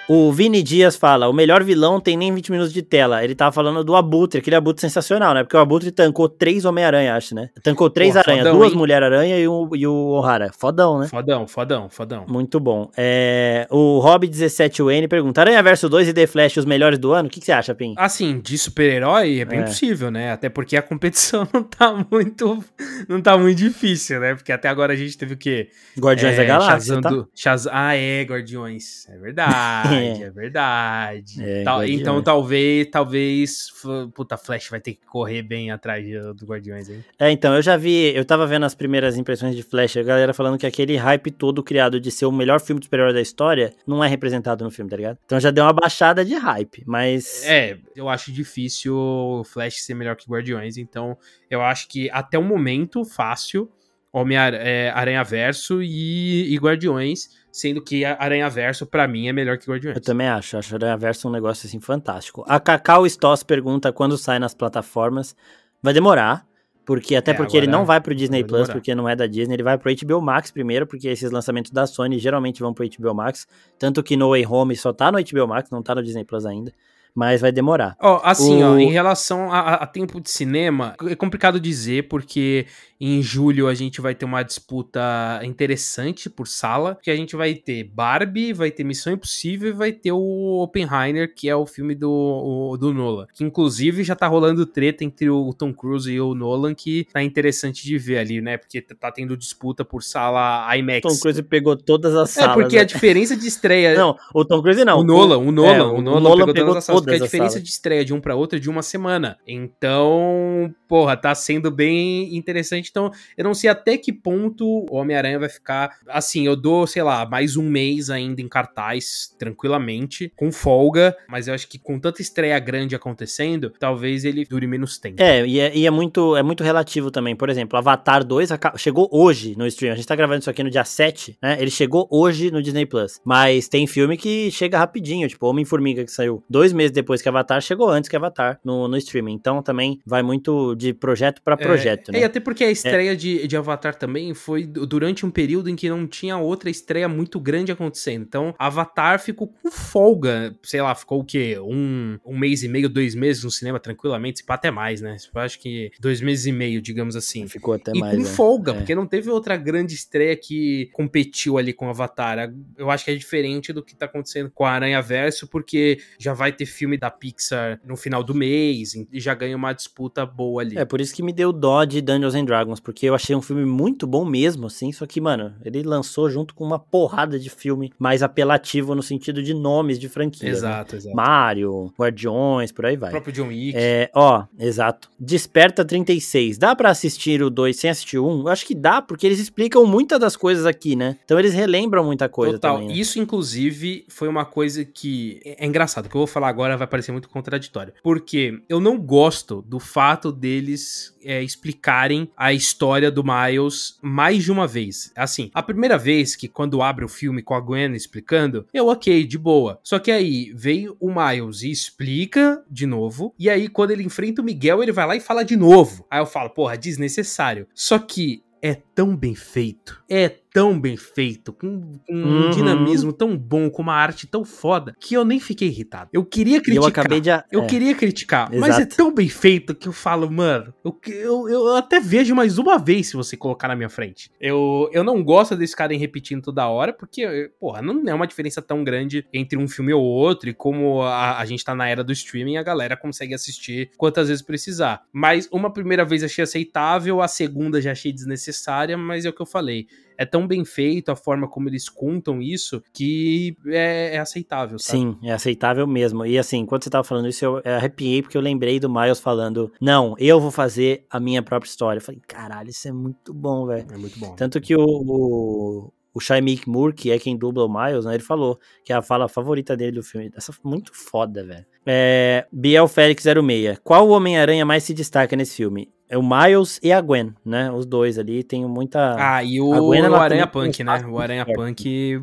O Vini Dias fala: o melhor vilão tem nem 20 minutos de tela. Ele tava falando do Abutre, aquele Abutre sensacional, né? Porque o Abutre tancou três Homem-Aranha, acho, né? Tancou três aranhas, duas Mulher-Aranha e o, e o O'Hara. Fodão, né? Fodão, fodão, fodão. Muito bom. É, o Rob17UN pergunta: Aranha Verso 2 e The Flash, os melhores do ano? O que, que você acha, Pim? Assim, de super-herói é bem é. possível, né? Até porque a competição não tá muito. Não tá muito difícil, né? Porque até agora a gente teve o quê? Guardiões é, da Galáxia. Tá? Shaz... Ah, é, Guardiões. É verdade verdade, é, é verdade. É, Tal, então talvez, talvez, puta, Flash vai ter que correr bem atrás do Guardiões, hein? É, então, eu já vi, eu tava vendo as primeiras impressões de Flash, a galera falando que aquele hype todo criado de ser o melhor filme de super da história não é representado no filme, tá ligado? Então já deu uma baixada de hype, mas... É, eu acho difícil o Flash ser melhor que Guardiões, então eu acho que até o momento, fácil, Homem-Aranha é, Verso e, e Guardiões sendo que Aranha Verso, para mim, é melhor que Guardiões. Eu também acho, acho Aranha Verso um negócio assim fantástico. A Cacau Stoss pergunta quando sai nas plataformas. Vai demorar, porque até é, porque ele não vai pro Disney Plus, porque não é da Disney, ele vai pro HBO Max primeiro, porque esses lançamentos da Sony geralmente vão pro HBO Max, tanto que No Way Home só tá no HBO Max, não tá no Disney Plus ainda mas vai demorar. Ó, oh, assim, o... ó, em relação a, a, tempo de cinema, é complicado dizer, porque em julho a gente vai ter uma disputa interessante por sala, que a gente vai ter Barbie, vai ter Missão Impossível e vai ter o Oppenheimer, que é o filme do, o, do Nolan. Que inclusive já tá rolando treta entre o Tom Cruise e o Nolan, que tá interessante de ver ali, né? Porque tá tendo disputa por sala IMAX. Tom Cruise pegou todas as salas. É, porque né? a diferença de estreia. Não, o Tom Cruise não. O Nolan, o Nolan, é, o, Nolan, o Nolan pegou, pegou todas as salas, porque a diferença de estreia de um para outro é de uma semana. Então, porra, tá sendo bem interessante então, eu não sei até que ponto o Homem-Aranha vai ficar. Assim, eu dou, sei lá, mais um mês ainda em cartaz, tranquilamente, com folga. Mas eu acho que com tanta estreia grande acontecendo, talvez ele dure menos tempo. É, e é, e é muito, é muito relativo também. Por exemplo, Avatar 2 chegou hoje no stream. A gente tá gravando isso aqui no dia 7, né? Ele chegou hoje no Disney Plus. Mas tem filme que chega rapidinho, tipo Homem-Formiga, que saiu dois meses depois que Avatar, chegou antes que Avatar no, no streaming. Então também vai muito de projeto para é, projeto, é, né? E até porque a estreia é. de, de Avatar também foi durante um período em que não tinha outra estreia muito grande acontecendo. Então, Avatar ficou com folga, sei lá, ficou o quê? Um, um mês e meio, dois meses no cinema tranquilamente, se pá até mais, né? Eu acho que dois meses e meio, digamos assim. Ficou até e mais. E com é. folga, é. porque não teve outra grande estreia que competiu ali com Avatar. Eu acho que é diferente do que tá acontecendo com a Aranha Verso, porque já vai ter filme da Pixar no final do mês e já ganha uma disputa boa ali. É, por isso que me deu dó de Dungeons and Dragons, porque eu achei um filme muito bom mesmo, assim, só que, mano, ele lançou junto com uma porrada de filme mais apelativo no sentido de nomes de franquia. Né? Exato, né? exato. Mario, Guardiões, por aí vai. O próprio John Wick. É, ó, exato. Desperta 36. Dá para assistir o 2 sem assistir o 1? Eu acho que dá, porque eles explicam muitas das coisas aqui, né? Então eles relembram muita coisa Total. também. Né? Isso, inclusive, foi uma coisa que é engraçado, que eu vou falar agora vai parecer muito contraditório. Porque eu não gosto do fato deles é, explicarem a história do Miles mais de uma vez. Assim, a primeira vez que quando abre o filme com a Gwen explicando, eu ok, de boa. Só que aí vem o Miles e explica de novo, e aí quando ele enfrenta o Miguel, ele vai lá e fala de novo. Aí eu falo, porra, desnecessário. Só que é tão bem feito, é tão bem feito, com, com uhum. um dinamismo tão bom, com uma arte tão foda, que eu nem fiquei irritado. Eu queria criticar. Eu acabei de. Eu é. queria criticar, Exato. mas é tão bem feito que eu falo, mano, eu, eu, eu até vejo mais uma vez se você colocar na minha frente. Eu, eu não gosto desse cara em repetindo toda hora, porque, porra, não é uma diferença tão grande entre um filme ou outro, e como a, a gente tá na era do streaming, a galera consegue assistir quantas vezes precisar. Mas uma primeira vez achei aceitável, a segunda já achei desnecessária, mas é o que eu falei é tão bem feito a forma como eles contam isso que é, é aceitável. Sabe? Sim, é aceitável mesmo. E assim, quando você tava falando isso, eu arrepiei porque eu lembrei do Miles falando: Não, eu vou fazer a minha própria história. Eu falei, caralho, isso é muito bom, velho. É muito bom. Tanto que o, o o Shaimik Moore, que é quem dubla o Miles, né? Ele falou que é a fala favorita dele do filme. Essa muito foda, velho. É, Biel Félix 06. Qual Homem-Aranha mais se destaca nesse filme? É o Miles e a Gwen, né? Os dois ali tem muita. Ah, e o, Gwen, o Aranha Punk, né? O Aranha Punk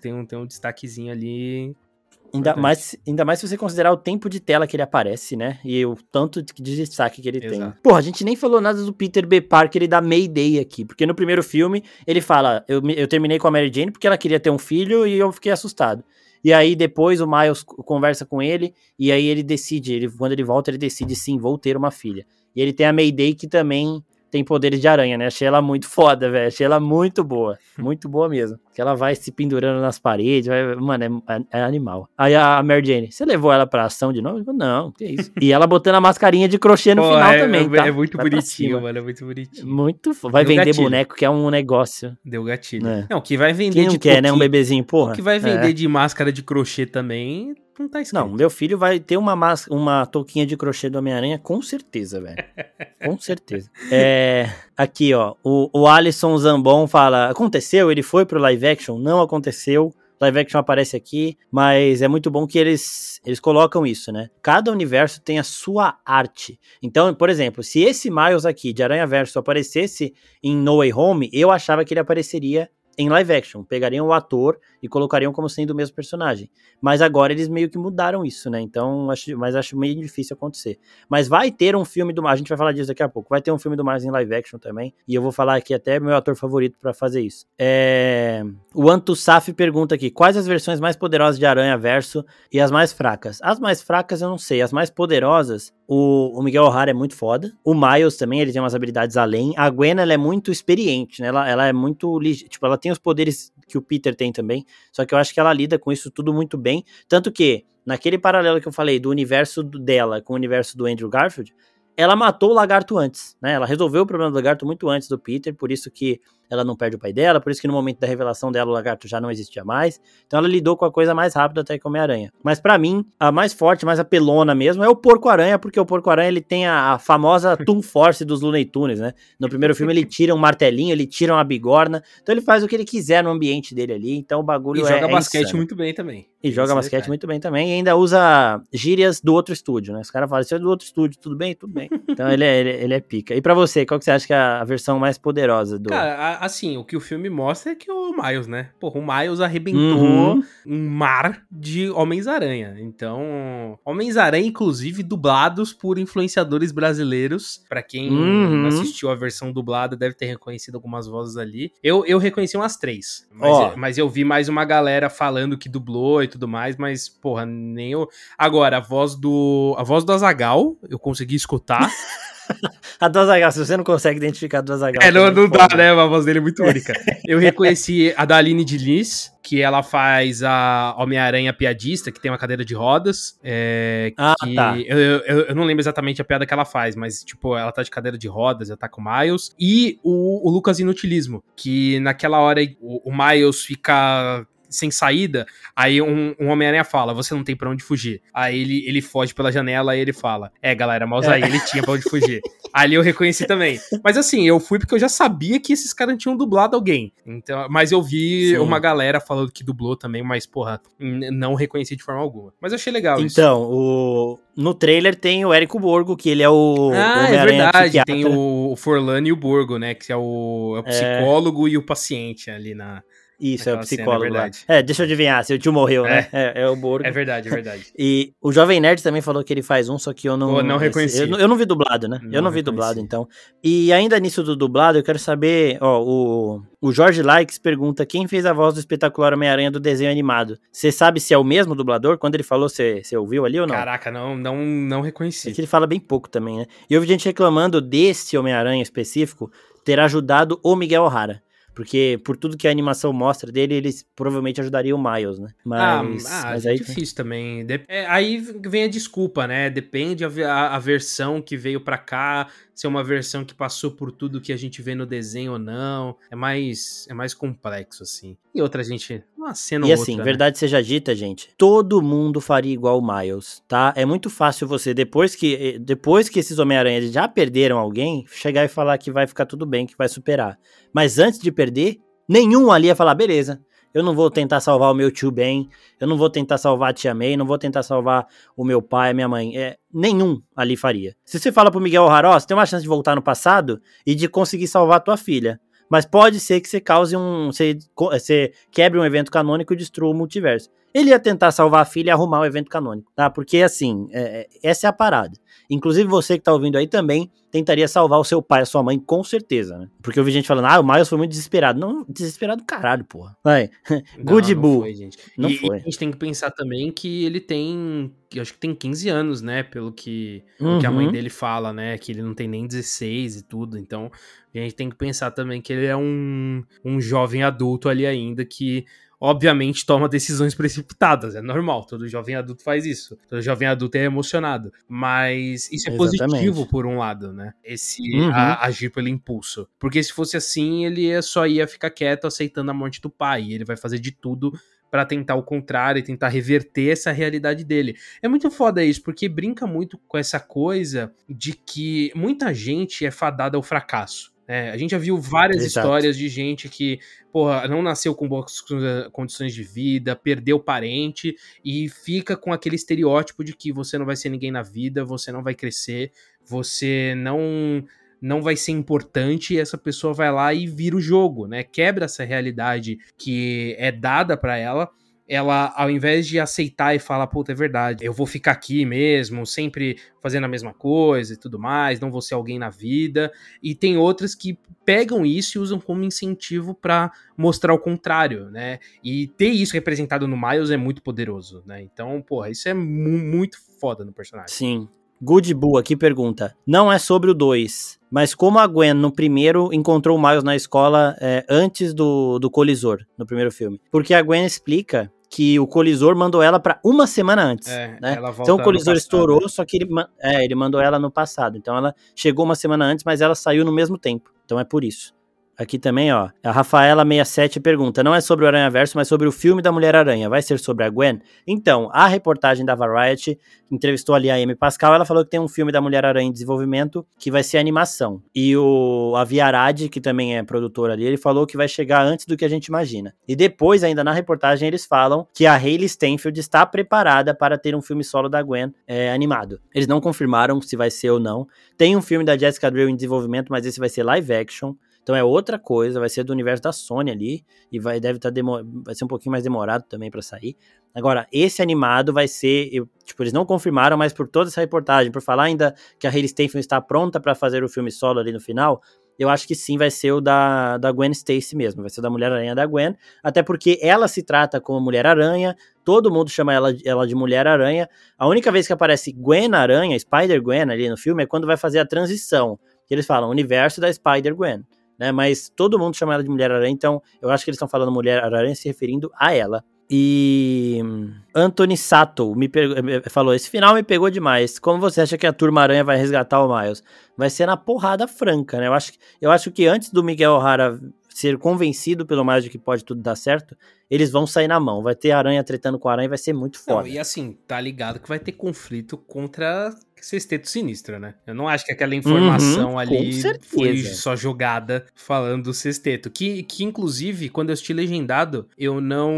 tem um, tem um destaquezinho ali. Ainda mais, ainda mais se você considerar o tempo de tela que ele aparece, né? E o tanto de destaque que ele Exato. tem. Porra, a gente nem falou nada do Peter B. Parker e da Mayday aqui. Porque no primeiro filme, ele fala: eu, eu terminei com a Mary Jane porque ela queria ter um filho e eu fiquei assustado. E aí depois o Miles conversa com ele e aí ele decide, ele, quando ele volta, ele decide sim, vou ter uma filha. E ele tem a Mayday que também tem poderes de aranha, né? Achei ela muito foda, velho. Achei ela muito boa. Muito boa mesmo. Que ela vai se pendurando nas paredes. Vai... Mano, é, é, animal. Aí a Mary Jane, você levou ela pra ação de novo? Não, que isso. E ela botando a mascarinha de crochê no Pô, final é, também, é, tá? É muito vai bonitinho, mano. É muito bonitinho. Muito Vai Deu vender gatilho. boneco, que é um negócio. Deu gatilho. É. Não, que vai vender Quem não de quer, né? Um bebezinho, porra. O que vai vender é. de máscara de crochê também não tá escrito. Não, meu filho vai ter uma, uma touquinha de crochê do Homem-Aranha, com certeza, velho. com certeza. É, aqui, ó, o, o Alisson Zambon fala: aconteceu? Ele foi pro live action? Não aconteceu. Live action aparece aqui, mas é muito bom que eles, eles colocam isso, né? Cada universo tem a sua arte. Então, por exemplo, se esse Miles aqui de Aranha Verso aparecesse em No Way Home, eu achava que ele apareceria em live action. Pegariam o ator e colocariam como sendo o mesmo personagem. Mas agora eles meio que mudaram isso, né? Então, acho, mas acho meio difícil acontecer. Mas vai ter um filme do. A gente vai falar disso daqui a pouco. Vai ter um filme do Mars em live action também. E eu vou falar aqui até meu ator favorito para fazer isso. É... O Anto Saf pergunta aqui: quais as versões mais poderosas de Aranha Verso e as mais fracas? As mais fracas eu não sei. As mais poderosas, o, o Miguel O'Hara é muito foda. O Miles também, ele tem umas habilidades além. A Gwen, ela é muito experiente, né? Ela, ela é muito. Tipo, ela tem os poderes que o Peter tem também. Só que eu acho que ela lida com isso tudo muito bem. Tanto que, naquele paralelo que eu falei do universo dela com o universo do Andrew Garfield, ela matou o lagarto antes, né? Ela resolveu o problema do lagarto muito antes do Peter, por isso que ela não perde o pai dela, por isso que no momento da revelação dela o lagarto já não existia mais. Então ela lidou com a coisa mais rápida até que Homem-Aranha. Mas para mim, a mais forte, mais apelona mesmo, é o Porco-Aranha, porque o Porco-Aranha ele tem a, a famosa Toon Force dos Looney Tunes, né? No primeiro filme ele tira um martelinho, ele tira uma bigorna, então ele faz o que ele quiser no ambiente dele ali, então o bagulho e é joga basquete insano. muito bem também. E joga basquete muito bem também, e ainda usa gírias do outro estúdio, né? Os caras falam, isso é do outro estúdio, tudo bem? Tudo bem. Então ele é, ele, ele é pica. E para você, qual que você acha que é a versão mais poderosa do... Cara, assim, o que o filme me mostra é que o Miles, né? Porra, o Miles arrebentou uhum. um mar de Homens-Aranha. Então, Homens-Aranha, inclusive, dublados por influenciadores brasileiros. para quem uhum. assistiu a versão dublada, deve ter reconhecido algumas vozes ali. Eu, eu reconheci umas três. Mas, oh. eu, mas eu vi mais uma galera falando que dublou e tudo mais, mas, porra, nem eu. Agora, a voz do. A voz do Azagal, eu consegui escutar. a do Azaghal, se você não consegue identificar a do Azaghal... É, não, não dá, né? A voz dele é muito única. Eu reconheci a da Aline de Liz, que ela faz a Homem-Aranha piadista, que tem uma cadeira de rodas. É, ah, tá. Eu, eu, eu, não lembro exatamente a piada que ela faz, mas, tipo, ela tá de cadeira de rodas, ela tá com o Miles. E o, o Lucas Inutilismo, que naquela hora o, o Miles fica sem saída, aí um, um Homem-Aranha fala, você não tem pra onde fugir. Aí ele, ele foge pela janela e ele fala, é galera, mas aí é. ele tinha pra onde fugir. Ali eu reconheci também. Mas assim, eu fui porque eu já sabia que esses caras tinham dublado alguém. Então, mas eu vi Sim. uma galera falando que dublou também, mas porra, não reconheci de forma alguma. Mas eu achei legal então, isso. Então, o no trailer tem o Érico Borgo, que ele é o Ah, é verdade, tem o Forlani e o Borgo, né, que é o, é o psicólogo é... e o paciente ali na Isso, é o psicólogo cena, é lá. É, deixa eu adivinhar, seu tio morreu, né? é. né? É, é, o Borgo. É verdade, é verdade. e o Jovem Nerd também falou que ele faz um, só que eu não... Pô, não reconheci. Eu, eu, não vi dublado, né? Não eu não vi dublado, então. E ainda nisso do dublado, eu quero saber, ó, o, o Jorge Likes pergunta quem fez a voz do espetacular Homem-Aranha do desenho animado. Você sabe se é o mesmo dublador? Quando ele falou, você ouviu ali ou não? Caraca, não, não, não reconheci. É que ele fala bem pouco também, né? E eu vi gente reclamando desse Homem-Aranha específico ter ajudado o Miguel O'Hara. Porque por tudo que a animação mostra dele, eles provavelmente ajudariam o Miles, né? Mas, ah, ah mas é aí difícil tem... também. É, aí vem a desculpa, né? Depende a, a, a versão que veio para cá, se é uma versão que passou por tudo que a gente vê no desenho ou não. É mais, é mais complexo, assim. E outra, gente, uma cena e ou assim, outra, verdade né? seja dita, gente, todo mundo faria igual o Miles, tá? É muito fácil você, depois que, eh, depois que esses Homem-Aranha já perderam alguém, chegar e falar que vai ficar tudo bem, que vai superar. Mas antes de perder, nenhum ali ia falar, beleza, eu não vou tentar salvar o meu tio Ben, eu não vou tentar salvar a tia May, não vou tentar salvar o meu pai, a minha mãe. É, nenhum ali faria. Se você fala pro Miguel O'Hara, você tem uma chance de voltar no passado e de conseguir salvar a tua filha. Mas pode ser que você cause um. Você, você quebre um evento canônico e destrua o multiverso. Ele ia tentar salvar a filha e arrumar o evento canônico, tá? Porque assim, é, é essa é a parada. Inclusive você que tá ouvindo aí também tentaria salvar o seu pai, a sua mãe, com certeza, né? Porque eu vi gente falando, ah, o Miles foi muito desesperado. Não, desesperado caralho, porra. Vai. Good não, não foi, gente. Não e, foi. E a gente tem que pensar também que ele tem, eu acho que tem 15 anos, né? Pelo que, uhum. que a mãe uhum. dele fala, né? Que ele não tem nem 16 e tudo. Então, a gente tem que pensar também que ele é um, um jovem adulto ali ainda que obviamente toma decisões precipitadas, é normal, todo jovem adulto faz isso. Todo jovem adulto é emocionado, mas isso é Exatamente. positivo por um lado, né? Esse uhum. a, agir pelo impulso. Porque se fosse assim, ele só ia ficar quieto aceitando a morte do pai, ele vai fazer de tudo para tentar o contrário e tentar reverter essa realidade dele. É muito foda isso, porque brinca muito com essa coisa de que muita gente é fadada ao fracasso. É, a gente já viu várias Exato. histórias de gente que, porra, não nasceu com boas condições de vida, perdeu parente e fica com aquele estereótipo de que você não vai ser ninguém na vida, você não vai crescer, você não não vai ser importante e essa pessoa vai lá e vira o jogo, né? Quebra essa realidade que é dada para ela ela, ao invés de aceitar e falar, puta, é verdade, eu vou ficar aqui mesmo, sempre fazendo a mesma coisa e tudo mais, não vou ser alguém na vida. E tem outras que pegam isso e usam como incentivo para mostrar o contrário, né? E ter isso representado no Miles é muito poderoso, né? Então, porra, isso é mu muito foda no personagem. Sim. Good Bull aqui pergunta: não é sobre o 2, mas como a Gwen no primeiro encontrou o Miles na escola é, antes do, do colisor, no primeiro filme? Porque a Gwen explica que o colisor mandou ela para uma semana antes. É, né? então o colisor estourou, só que ele, é, ele mandou ela no passado. Então ela chegou uma semana antes, mas ela saiu no mesmo tempo. Então é por isso. Aqui também, ó. A Rafaela67 pergunta: não é sobre o Aranha Verso, mas sobre o filme da Mulher-Aranha. Vai ser sobre a Gwen? Então, a reportagem da Variety entrevistou ali a Amy Pascal. Ela falou que tem um filme da Mulher-Aranha em desenvolvimento que vai ser animação. E o a Viarad, que também é produtora ali, ele falou que vai chegar antes do que a gente imagina. E depois, ainda na reportagem, eles falam que a Hayley Stenfield está preparada para ter um filme solo da Gwen é, animado. Eles não confirmaram se vai ser ou não. Tem um filme da Jessica Drill em desenvolvimento, mas esse vai ser live action. Então é outra coisa, vai ser do universo da Sony ali e vai deve tá vai ser um pouquinho mais demorado também para sair. Agora, esse animado vai ser, eu, tipo, eles não confirmaram, mas por toda essa reportagem, por falar ainda que a Hayley Steinfeld está pronta para fazer o filme solo ali no final, eu acho que sim vai ser o da, da Gwen Stacy mesmo, vai ser da Mulher-Aranha da Gwen, até porque ela se trata como Mulher-Aranha, todo mundo chama ela, ela de Mulher-Aranha. A única vez que aparece Gwen-Aranha, Spider-Gwen ali no filme, é quando vai fazer a transição, que eles falam universo da Spider-Gwen né? Mas todo mundo chama ela de Mulher-Aranha, então eu acho que eles estão falando Mulher-Aranha se referindo a ela. E Anthony Sato me falou: esse final me pegou demais. Como você acha que a Turma Aranha vai resgatar o Miles? Vai ser na porrada franca, né? Eu acho, eu acho que antes do Miguel O'Hara ser convencido pelo Miles de que pode tudo dar certo, eles vão sair na mão. Vai ter aranha tretando com aranha e vai ser muito foda. Não, e assim, tá ligado que vai ter conflito contra sexteto sinistro, né? Eu não acho que aquela informação Uhum, ali foi só jogada falando do sexteto. Que, que inclusive, quando eu assisti legendado, eu não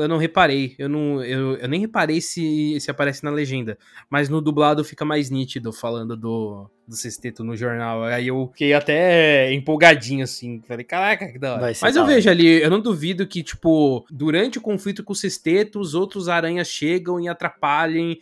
eu não reparei. Eu, não, eu, eu nem reparei se, se aparece na legenda. Mas no dublado fica mais nítido falando do, do sexteto no jornal. Aí eu fiquei até empolgadinho, assim. Falei, caraca, que da hora. Ser Mas eu vejo ali, eu não duvido que, tipo, durante o conflito com o sexteto, os outros aranhas chegam e atrapalhem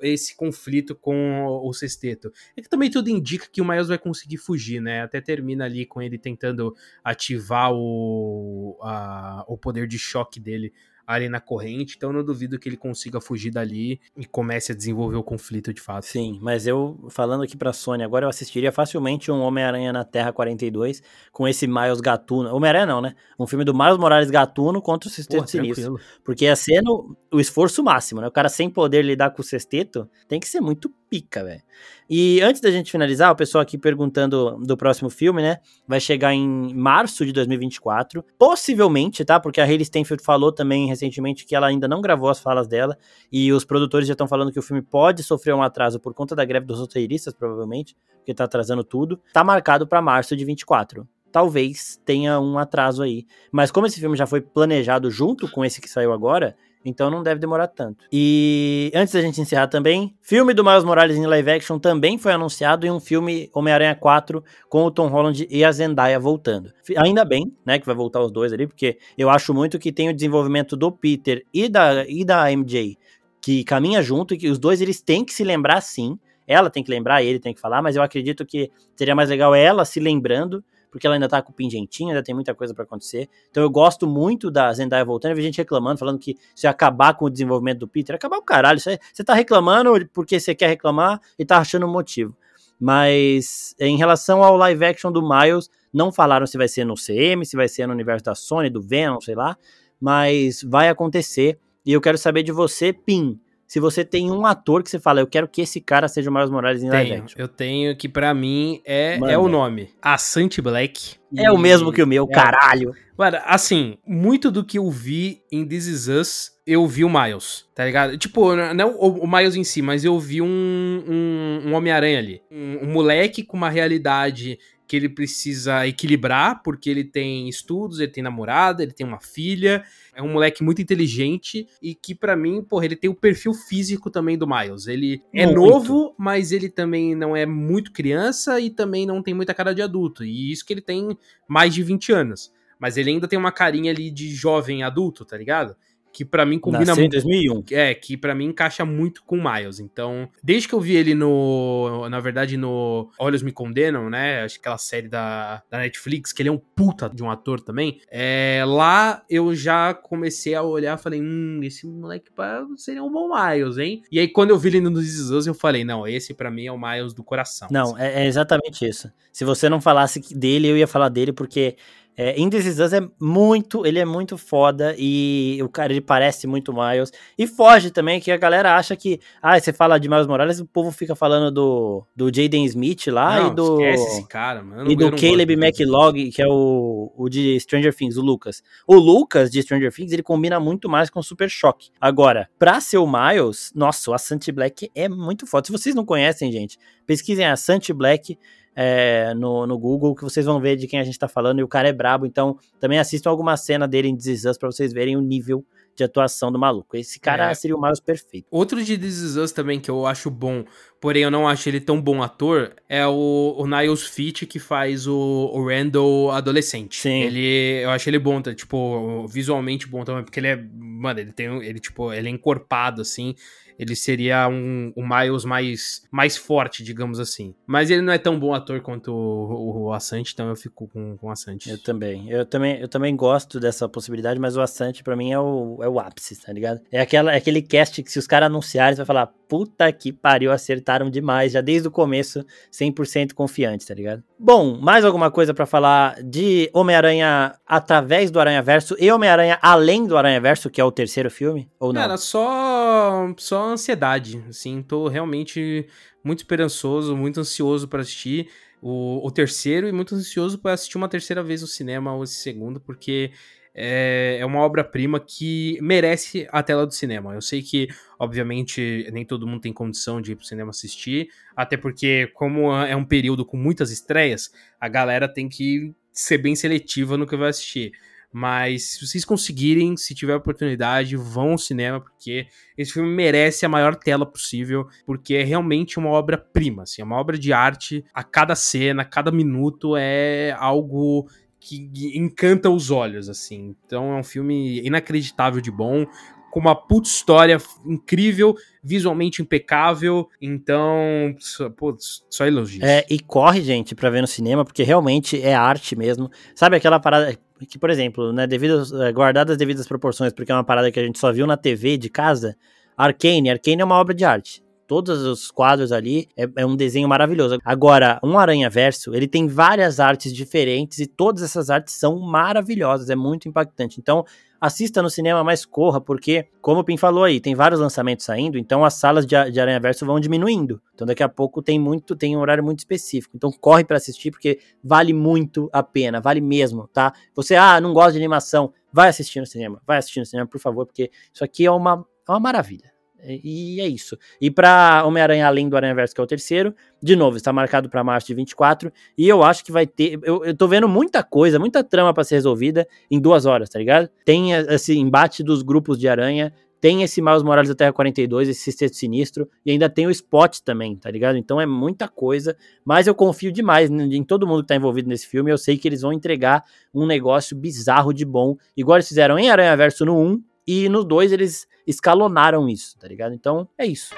esse conflito com o sexteto. É que também tudo indica que o Miles vai conseguir fugir, né? Até termina ali com ele tentando ativar o, a- o poder de choque dele ali na corrente, então eu não duvido que ele consiga fugir dali e comece a desenvolver o conflito de fato. Sim, mas eu, falando aqui pra Sony, agora eu assistiria facilmente um Homem-Aranha na Terra 42 com esse Miles Gatuno. Homem-Aranha não, né? Um filme do Miles Morales Gatuno contra o Sexteto Sinistro. tranquilo. Porque ia ser no, o esforço máximo, né? O cara sem poder lidar com o sexteto tem que ser muito pica, velho. E antes da gente finalizar, o pessoal aqui perguntando do próximo filme, né? Vai chegar em março de 2024. Possivelmente, tá? Porque a Hayley Stenfield falou também recentemente que ela ainda não gravou as falas dela. E os produtores já estão falando que o filme pode sofrer um atraso por conta da greve dos roteiristas, provavelmente, porque tá atrasando tudo. Tá marcado pra março de 24 talvez tenha um atraso aí. Mas como esse filme já foi planejado junto com esse que saiu agora, então não deve demorar tanto. E antes da gente encerrar também, filme do Miles Morales em live action também foi anunciado em um filme Homem-Aranha 4 com o Tom Holland e a Zendaya voltando. Ainda bem, né, que vai voltar os dois ali, porque eu acho muito que tem o desenvolvimento do Peter e da, e da MJ que caminha junto e que os dois eles têm que se lembrar sim. Ela tem que lembrar, ele tem que falar, mas eu acredito que seria mais legal ela se lembrando porque ela ainda tá com o pingentinho, ainda tem muita coisa pra acontecer. Então eu gosto muito da Zendaya voltando, eu vi gente reclamando, falando que se acabar com o desenvolvimento do Peter, acabar o caralho, você tá reclamando porque você quer reclamar e tá achando um motivo. Mas em relação ao live action do Miles, não falaram se vai ser no CM, se vai ser no universo da Sony, do Venom, sei lá, mas vai acontecer. E eu quero saber de você, Pim, se você tem um ator que você fala, eu quero que esse cara seja o Miles Morales em live action. eu tenho que pra mim é, Manda. é o nome. Asante Black. É o mesmo que o meu, É. caralho. Mano, assim, muito do que eu vi em This Is Us, eu vi o Miles, tá ligado? Tipo, não o, o Miles em si, mas eu vi um, um, um Homem-Aranha ali. Um, um moleque com uma realidade que ele precisa equilibrar, porque ele tem estudos, ele tem namorada, ele tem uma filha. É um moleque muito inteligente e que, pra mim, porra, ele tem o perfil físico também do Miles. Ele é Muito. novo, mas ele também não é muito criança e também não tem muita cara de adulto. E isso que ele tem mais de 20 anos. Mas ele ainda tem uma carinha ali de jovem adulto, tá ligado? Que pra mim combina Nasceu em muito. 2001. É, que pra mim encaixa muito com o Miles. Então, desde que eu vi ele no. Na verdade, no Olhos Me Condenam, né? Acho que aquela série da, da Netflix, que ele é um puta de um ator também. É, lá eu já comecei a olhar falei: hum, esse moleque pá, seria um bom Miles, hein? E aí, quando eu vi ele no This Us, eu falei: não, esse pra mim é o Miles do coração. Não, é, é exatamente isso. Se você não falasse dele, eu ia falar dele, porque é, In This Is Us é muito, ele é muito foda e o cara, ele parece muito Miles. E foge também, que a galera acha que, ah, você fala de Miles Morales, o povo fica falando do, do Jaden Smith lá Não, e do... esquece esse cara, mano. E do Caleb. McLog, que é o, o de Stranger Things, o Lucas. O Lucas de Stranger Things, ele combina muito mais com o Super Choque. Agora, pra ser o Miles, nossa, o Asante Black é muito foda. Se vocês não conhecem, gente, pesquisem Asante Black é, no, no Google, que vocês vão ver de quem a gente tá falando. E o cara é brabo, então também assistam alguma cena dele em This Is Us pra vocês verem o nível de atuação do maluco. Esse cara É. seria o Miles perfeito. Outro de This Is Us também que eu acho bom, porém eu não acho ele tão bom ator, é o, o Niles Fitch que faz o, o Randall adolescente. Sim. Ele, eu acho ele bom, tá, tipo, visualmente bom também, porque ele é, mano, ele tem, ele tipo, ele é encorpado assim. Ele seria um, um Miles mais, mais forte, digamos assim. Mas ele não é tão bom ator quanto o, o, o Assante, então eu fico com, com o Assante. Eu também. Eu também, eu também gosto dessa possibilidade, mas o Assante pra mim é o, é o ápice, tá ligado? É, aquela, é aquele cast que se os caras anunciarem, você vai falar, puta que pariu, acertaram demais, já desde o começo, 100% confiante, tá ligado? Bom, mais alguma coisa pra falar de Homem-Aranha através do Aranha-Verso e Homem-Aranha além do Aranha-Verso, que é o terceiro filme? Ou não? Cara, só, só ansiedade, assim, tô realmente muito esperançoso, muito ansioso pra assistir o, o terceiro e muito ansioso pra assistir uma terceira vez no cinema ou esse segundo, porque é, é uma obra-prima que merece a tela do cinema. Eu sei que, obviamente, nem todo mundo tem condição de ir pro cinema assistir, até porque, como é um período com muitas estreias, a galera tem que ser bem seletiva no que vai assistir. Mas se vocês conseguirem, se tiver oportunidade, vão ao cinema, porque esse filme merece a maior tela possível, porque é realmente uma obra-prima, assim, é uma obra de arte. A cada cena, a cada minuto é algo que encanta os olhos, assim. Então é um filme inacreditável de bom, com uma puta história incrível, visualmente impecável. Então, pô, só elogios. É, e corre, gente, pra ver no cinema, porque realmente é arte mesmo. Sabe aquela parada que, por exemplo, né, devido, é, guardadas as devidas proporções, porque é uma parada que a gente só viu na TV de casa, Arcane, Arcane é uma obra de arte todos os quadros ali, é, é, um desenho maravilhoso. Agora, um Aranha Verso, ele tem várias artes diferentes e todas essas artes são maravilhosas, é muito impactante. Então, assista no cinema, mas corra, porque, como o Pim falou aí, tem vários lançamentos saindo, então as salas de, de Aranha Verso vão diminuindo. Então daqui a pouco tem muito, tem um horário muito específico. Então corre para assistir, porque vale muito a pena, vale mesmo, tá? Você, ah, não gosta de animação, vai assistir no cinema, vai assistir no cinema, por favor, porque isso aqui é uma, é uma maravilha. E é isso. E para Homem-Aranha Além do Aranha Verso, que é o terceiro, de novo, está marcado para março de 24. E eu acho que vai ter. Eu, eu tô vendo muita coisa, muita trama para ser resolvida em duas horas, tá ligado? Tem esse embate dos grupos de aranha. Tem esse Miles Morales da Terra 42, esse sexto sinistro, e ainda tem o Spot também, tá ligado? Então é muita coisa, mas eu confio demais em todo mundo que tá envolvido nesse filme. Eu sei que eles vão entregar um negócio bizarro de bom, igual eles fizeram em Aranha Verso no 1, e no 2 eles escalonaram isso, tá ligado? Então é isso.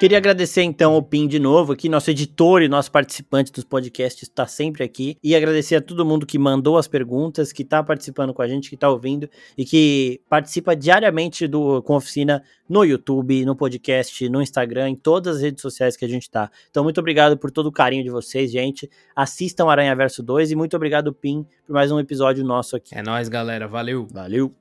Queria agradecer então o Pim de novo aqui, nosso editor e nosso participante dos podcasts está sempre aqui. E agradecer a todo mundo que mandou as perguntas, que está participando com a gente, que está ouvindo e que participa diariamente do com a oficina no YouTube, no podcast, no Instagram, em todas as redes sociais que a gente está. Então, muito obrigado por todo o carinho de vocês, gente. Assistam Aranha Verso 2 e muito obrigado, Pim, por mais um episódio nosso aqui. É nóis, galera. Valeu. Valeu.